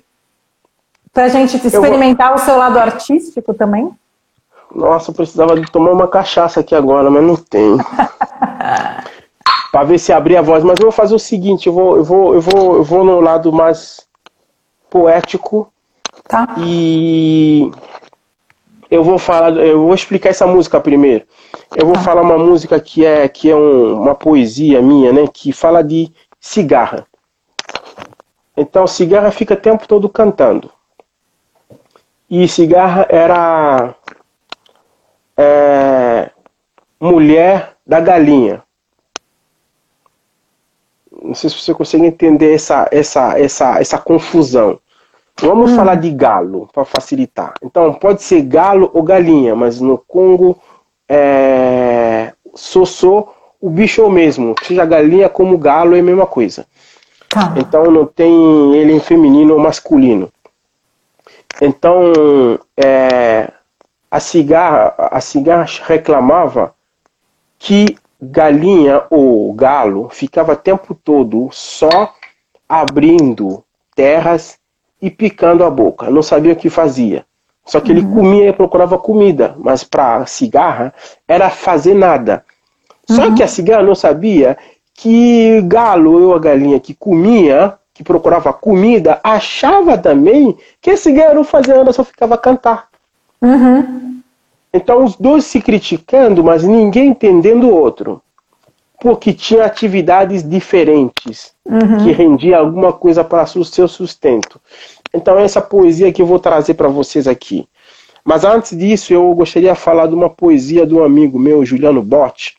Pra gente experimentar o seu lado artístico também? Nossa, eu precisava de tomar uma cachaça aqui agora, mas não tem. <laughs> para ver se abrir a voz. Mas eu vou fazer o seguinte, eu vou, eu vou, eu vou, eu vou no lado mais poético. Tá. E eu vou falar, eu vou explicar essa música primeiro. Eu vou tá. falar uma música que é que é um, uma poesia minha, né, que fala de cigarra. Então, cigarra fica o tempo todo cantando. E cigarra era é, mulher da galinha. Não sei se você consegue entender essa, essa, essa, essa confusão. Vamos hum. falar de galo, para facilitar. Então, pode ser galo ou galinha, mas no Congo, é, sossô, o bicho é o mesmo. Seja galinha como galo, é a mesma coisa. Tá. Então, não tem ele em feminino ou masculino. Então, é, a cigarra, a cigarra reclamava que galinha ou galo ficava o tempo todo só abrindo terras e picando a boca, não sabia o que fazia. Só que uhum. ele comia e procurava comida, mas para a cigarra era fazer nada. Só uhum. que a cigarra não sabia que galo ou a galinha que comia, que procurava comida, achava também que cigarra não fazia nada, só ficava a cantar. Uhum. Então os dois se criticando, mas ninguém entendendo o outro. Porque tinha atividades diferentes uhum. que rendia alguma coisa para o seu sustento. Então essa poesia que eu vou trazer para vocês aqui. Mas antes disso, eu gostaria de falar de uma poesia de um amigo meu, Juliano Botti,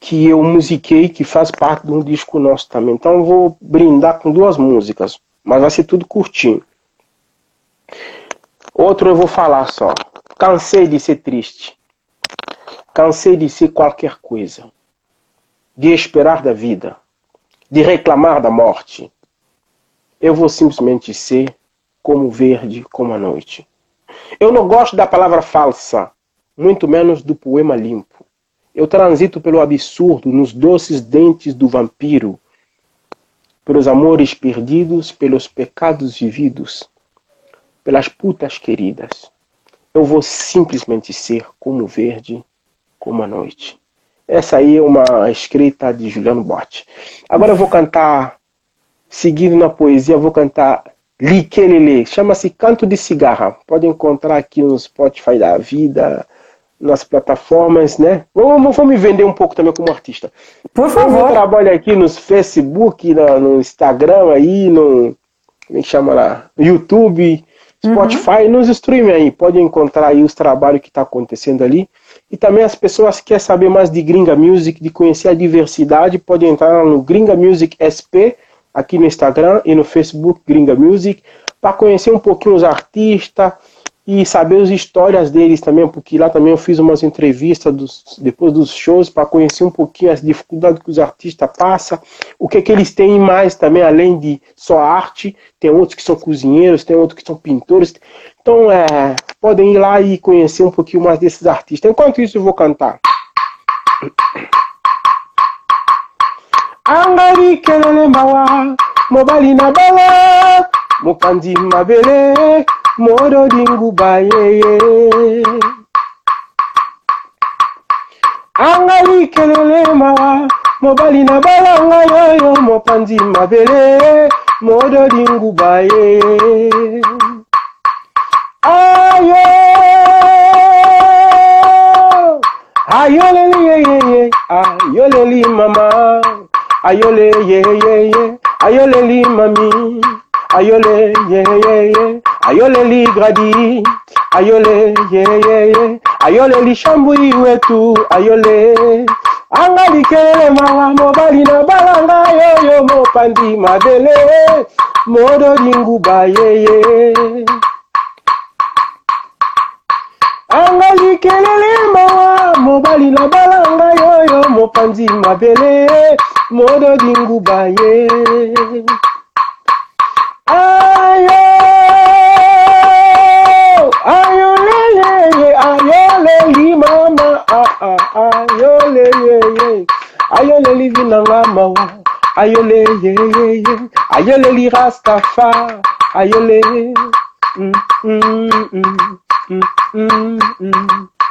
que eu musiquei, que faz parte de um disco nosso também. Então eu vou brindar com duas músicas, mas vai ser tudo curtinho. Outro eu vou falar só. Cansei de ser triste. Cansei de ser qualquer coisa. De esperar da vida. De reclamar da morte. Eu vou simplesmente ser como verde como a noite. Eu não gosto da palavra falsa, muito menos do poema limpo. Eu transito pelo absurdo nos doces dentes do vampiro, pelos amores perdidos, pelos pecados vividos, pelas putas queridas. Eu vou simplesmente ser como verde, como a noite. Essa aí é uma escrita de Juliano Botti. Agora eu vou cantar, seguindo na poesia, vou cantar Likelele. Chama-se Canto de Cigarra. Pode encontrar aqui no Spotify da vida, nas plataformas, né? Vamos, vamos me vender um pouco também como artista. Por favor. Eu trabalho aqui nos Facebook, no, Instagram aí, no. Como é que chama lá? YouTube. Spotify, uhum. nos stream aí, pode encontrar aí os trabalhos que está acontecendo ali. E também as pessoas que querem saber mais de Gringa Music, de conhecer a diversidade, podem entrar no Gringa Music SP, aqui no Instagram e no Facebook Gringa Music, para conhecer um pouquinho os artistas, e saber as histórias deles também, porque lá também eu fiz umas entrevistas dos, depois dos shows para conhecer um pouquinho as dificuldades que os artistas passam, o que, que eles têm mais também, além de só arte, tem outros que são cozinheiros, tem outros que são pintores. Então, é, podem ir lá e conhecer um pouquinho mais desses artistas. Enquanto isso, eu vou cantar. Angari kelele mawa, mobali na bala, mokandi mabele, moro dingu bayeye. Angali kelele mawa mobali na balanga yoyo mopanzi mabele. Modo dingu bayeye. Ayo! Ayoleli yeyeye ayoleli mama. Ayole yeyeye ayoleli mami. Ayole ye ayoleli gradi ayole yeyeye ayoleli shambui wetu ayole. Anga likelele manga mobali na balanga yoyo mopandi mabele. Modoli nguba yeye anga likelele manga mobali na balanga yoyo mopandi mabele. Modoli nguba ye. Ayo. ayole ayole mama ah, ah, ayole yeye ayole livi na ayole ayole ayole mm mm, mm,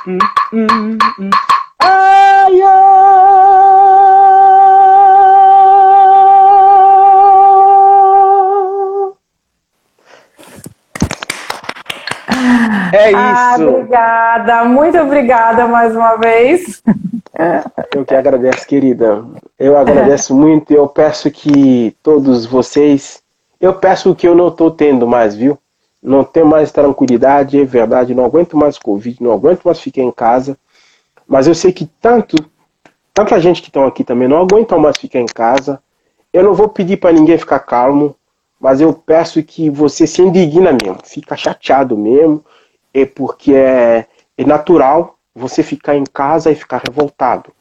mm, mm ayole É ah, isso. Ah, obrigada, muito obrigada mais uma vez. Eu que agradeço, querida. Eu agradeço muito e eu peço que todos vocês. Eu peço o que eu não estou tendo mais, viu? Não tenho mais tranquilidade, é verdade. Não aguento mais Covid, não aguento mais ficar em casa. Mas eu sei que tanto, tanta gente que estão aqui também não aguentam mais ficar em casa. Eu não vou pedir para ninguém ficar calmo, mas eu peço que você se indigna mesmo, fica chateado mesmo, é porque é, é natural você ficar em casa e ficar revoltado.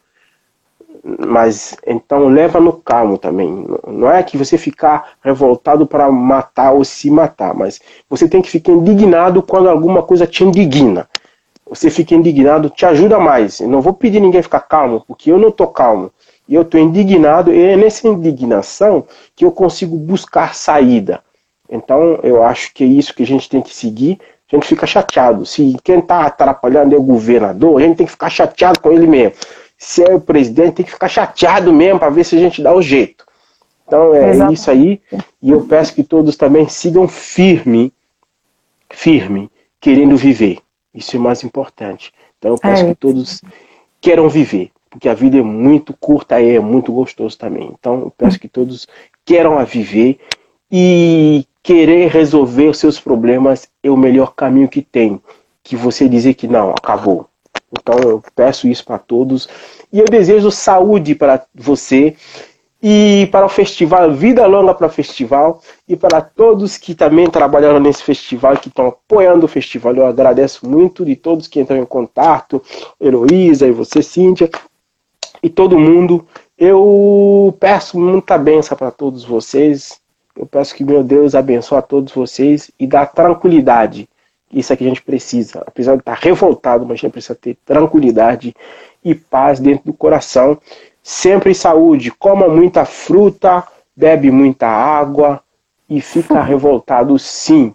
Mas então leva no calmo também. Não é que você ficar revoltado para matar ou se matar, mas você tem que ficar indignado quando alguma coisa te indigna. Você fica indignado, te ajuda mais. Eu não vou pedir ninguém ficar calmo, porque eu não estou calmo. E eu estou indignado, e é nessa indignação que eu consigo buscar saída. Então, eu acho que é isso que a gente tem que seguir, a gente fica chateado. Se quem está atrapalhando é o governador, a gente tem que ficar chateado com ele mesmo. Se é o presidente, tem que ficar chateado mesmo para ver se a gente dá o jeito. Então é Exato. isso aí. E eu peço que todos também sigam firme, firme, querendo viver. Isso é mais importante. Então eu peço é. que todos queiram viver, porque a vida é muito curta e é muito gostoso também. Então eu peço que todos queiram a viver e querer resolver os seus problemas é o melhor caminho que tem. Que você dizer que não, acabou. Então eu peço isso para todos e eu desejo saúde para você e para o festival, vida longa para o festival e para todos que também trabalharam nesse festival, que estão apoiando o festival. Eu agradeço muito de todos que entram em contato, Heloísa e você, Cíntia, e todo mundo. Eu peço muita benção para todos vocês eu peço que meu Deus abençoe a todos vocês e dá tranquilidade. Isso é que a gente precisa. Apesar de estar revoltado, mas a gente precisa ter tranquilidade e paz dentro do coração. Sempre saúde. Coma muita fruta, bebe muita água e fica revoltado sim.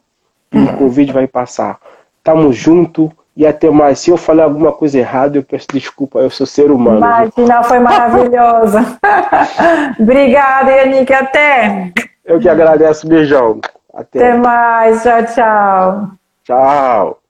E o Covid vai passar. Tamo junto e até mais. Se eu falei alguma coisa errada, eu peço desculpa, eu sou ser humano. Imagina, foi maravilhoso. <laughs> Obrigada, Yannick. Até. Eu que agradeço. Beijão. Até, Até mais. Tchau, tchau. Tchau.